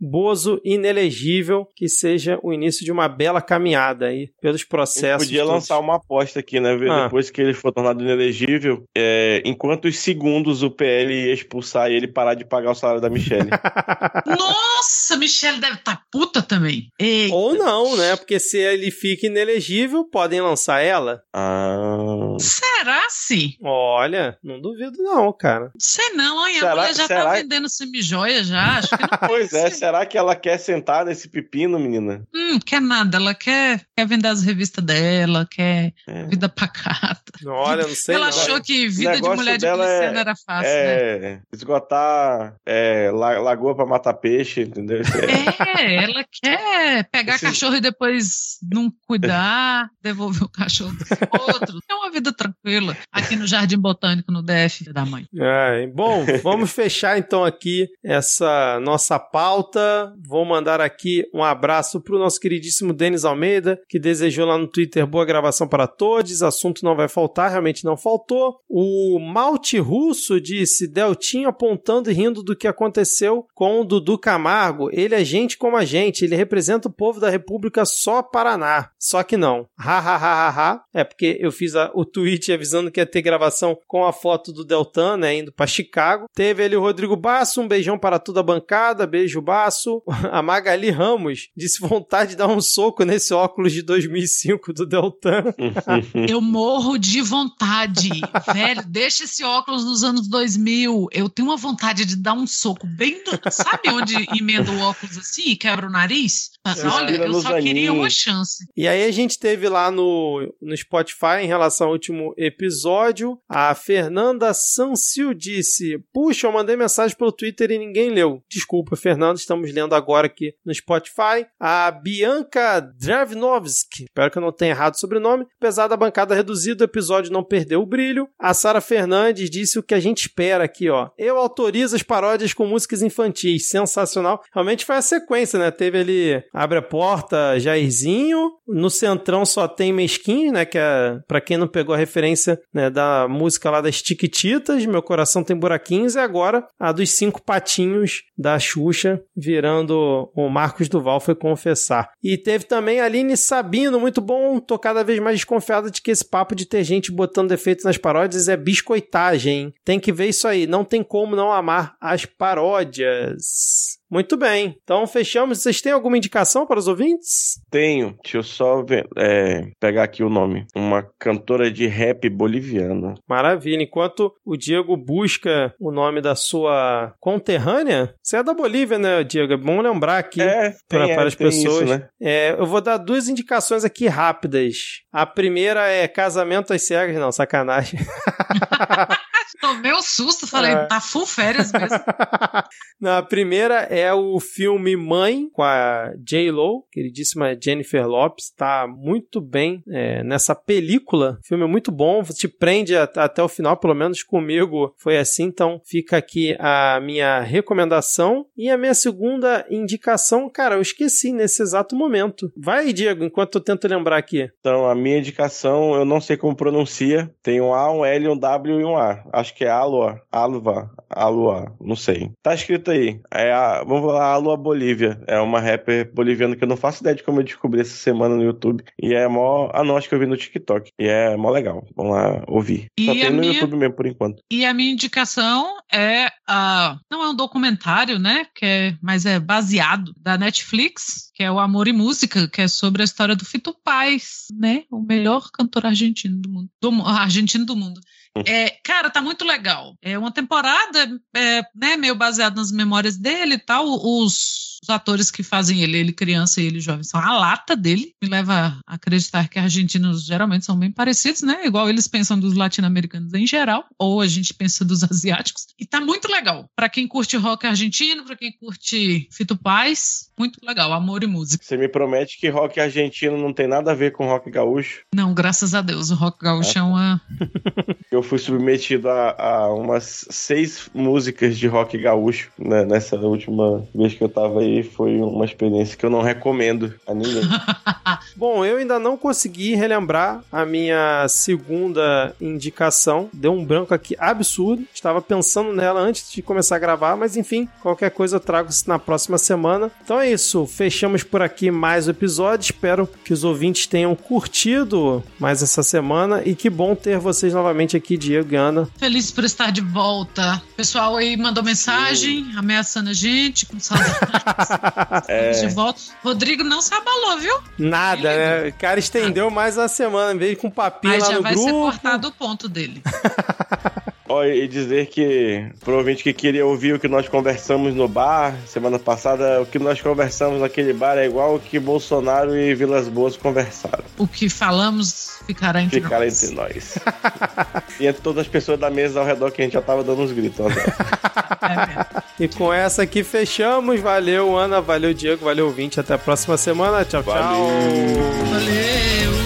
Bozo inelegível, que seja o início de uma bela caminhada aí pelos processos. podia todos. lançar uma aposta aqui, né? Ver Ah. Depois que ele for tornado inelegível, é, em quantos segundos o PL ia expulsar e ele parar de pagar o salário da Michelle. Nossa, Michelle deve estar puta também. Ei, Ou não, né? Porque se ele fica inelegível, podem lançar ela. ah. será se? Olha, não duvido não, cara. Sei não, hein? Será- a mulher já será- tá vendendo semijoia já. Acho que Pois é, será que ela quer sentar nesse pepino, menina? Hum, quer nada. Ela quer, quer vender as revistas dela, quer É. vida pacata. Olha, não sei ela não. achou que vida de mulher de policiano é- era fácil, né? É, esgotar é, la- lagoa pra matar peixe, entendeu? É. É, ela quer pegar Esse- cachorro e depois não cuidar, devolver o cachorro pro outro. É uma vida tranquila aqui no Jardim Botânico, no DF da mãe. É, bom, vamos fechar então aqui essa nossa pauta. Vou mandar aqui um abraço pro nosso queridíssimo Denis Almeida, que desejou lá no Twitter boa gravação para todos. Assunto não vai faltar, realmente não faltou. O Malte Russo disse: Deltinho apontando e rindo do que aconteceu com o Dudu Camargo. Ele é gente como a gente, ele representa o povo da República só Paraná. Só que não. Ha ha ha ha ha. É porque eu fiz a- o tweet avisando que ia ter gravação com a foto do Deltan, né, indo para Chicago. Teve ali o Rodrigo Basso, um beijão para toda a bancada, beijo Basso. A Magali Ramos disse vontade de dar um soco nesse óculos de 2005 do Deltan. Eu morro de vontade. Velho, deixa esse óculos nos anos 2000, eu tenho uma vontade de dar um soco bem. Do, sabe onde emenda o óculos assim e quebra o nariz? Mas, olha, eu só queria uma chance. E aí a gente teve lá no, no Spotify, em relação ao último episódio, a Fernanda Sancil disse, puxa, eu mandei mensagem pelo Twitter e ninguém leu. Desculpa, Fernanda, estamos lendo agora aqui no Spotify. A Bianca Dravnovski, espero que eu não tenha errado o sobrenome, apesar da bancada reduzida, o episódio não perdeu o brilho. A Sara Fernandes disse o que a gente espera aqui, ó. Eu autorizo as paródias com músicas infantis, sensacional. Realmente foi a sequência, né? Teve ali Abre a Porta, Jairzinho, no Centrão só tem Mesquinho, né? Que é, pra quem não pegou a referência né, da música lá das Tiquititas, Meu Coração Tem Buraquinhos, e agora a dos Cinco Patinhos da Xuxa, virando o Marcos Duval foi confessar. E teve também a Aline Sabino, muito bom, tô cada vez mais desconfiada de que esse papo de ter gente botando defeitos nas paródias é biscoitagem? Tem que ver isso aí, não tem como não amar as paródias. Muito bem, então fechamos. Vocês têm alguma indicação para os ouvintes? Tenho, deixa eu só ver, é, pegar aqui o nome. Uma cantora de rap boliviana. Maravilha. Enquanto o Diego busca o nome da sua conterrânea, você é da Bolívia, né, Diego? É bom lembrar aqui É, pra- tem, para é, as tem pessoas. isso, né? É, eu vou dar duas indicações aqui rápidas. A primeira é Casamento às Cegas. Não, sacanagem. Tomei um susto, falei, É. tá full férias mesmo. Não, a primeira é o filme Mãe, com a J-Lo, queridíssima Jennifer Lopes. Tá muito bem é, nessa película. O filme é muito bom, te prende a- até o final, pelo menos comigo foi assim. Então fica aqui a minha recomendação. E a minha segunda indicação, cara, eu esqueci nesse exato momento. Vai, Diego, enquanto eu tento lembrar aqui. Então, a minha indicação, eu não sei como pronuncia. Tem um A, um L, um W e um A. Acho que é Alua, Alva, Alua, não sei. Tá escrito aí. É a, vamos lá, Alua Bolívia. É uma rapper boliviana que eu não faço ideia de como eu descobri essa semana no YouTube. E é mó. Ah, não, acho que eu vi no TikTok. E é mó legal. Vamos lá ouvir. E Só tem no minha- YouTube mesmo por enquanto. E a minha indicação é a. Não é um documentário, né? Que é, mas é baseado da Netflix, que é o Amor e Música, que é sobre a história do Fito Paz, né? O melhor cantor argentino do mundo. Do, argentino do mundo. É, cara, tá muito legal. É uma temporada, é, né, meio baseado nas memórias dele e tal. Os, os atores que fazem ele, ele criança e ele jovem, são a lata dele. Me leva a acreditar que argentinos geralmente são bem parecidos, né? Igual eles pensam dos latino-americanos em geral, ou a gente pensa dos asiáticos. E tá muito legal. Pra quem curte rock argentino, pra quem curte Fito Paz, muito legal. Amor e música. Você me promete que rock argentino não tem nada a ver com rock gaúcho? Não, graças a Deus, o rock gaúcho é uma. Eu fui submetido a, a umas seis músicas de rock gaúcho né, nessa última vez que eu tava aí. Foi uma experiência que eu não recomendo a ninguém. Bom, eu ainda não consegui relembrar a minha segunda indicação. Deu um branco aqui absurdo. Estava pensando nela antes de começar a gravar, mas enfim, qualquer coisa eu trago na próxima semana. Então é isso, fechamos por aqui mais o episódio. Espero que os ouvintes tenham curtido mais essa semana e que bom ter vocês novamente aqui, Diego e Ana. Feliz por estar de volta. O pessoal aí mandou mensagem, ameaçando a gente, com saudades. Estamos de volta. Rodrigo não se abalou, viu? Nada, né? O cara estendeu mais uma semana, veio com papinho Mas lá já no vai grupo. ser cortado o ponto dele. E dizer que, pro ouvinte que queria ouvir o que nós conversamos no bar semana passada, o que nós conversamos naquele bar é igual o que Bolsonaro e Vilas Boas conversaram. O que falamos ficará entre Ficará nós. entre nós. e entre todas as pessoas da mesa ao redor que a gente já tava dando uns gritos. É mesmo. E com essa aqui fechamos. Valeu, Ana. Valeu, Diego. Valeu, ouvinte. Até a próxima semana. Tchau, tchau. Valeu. Valeu.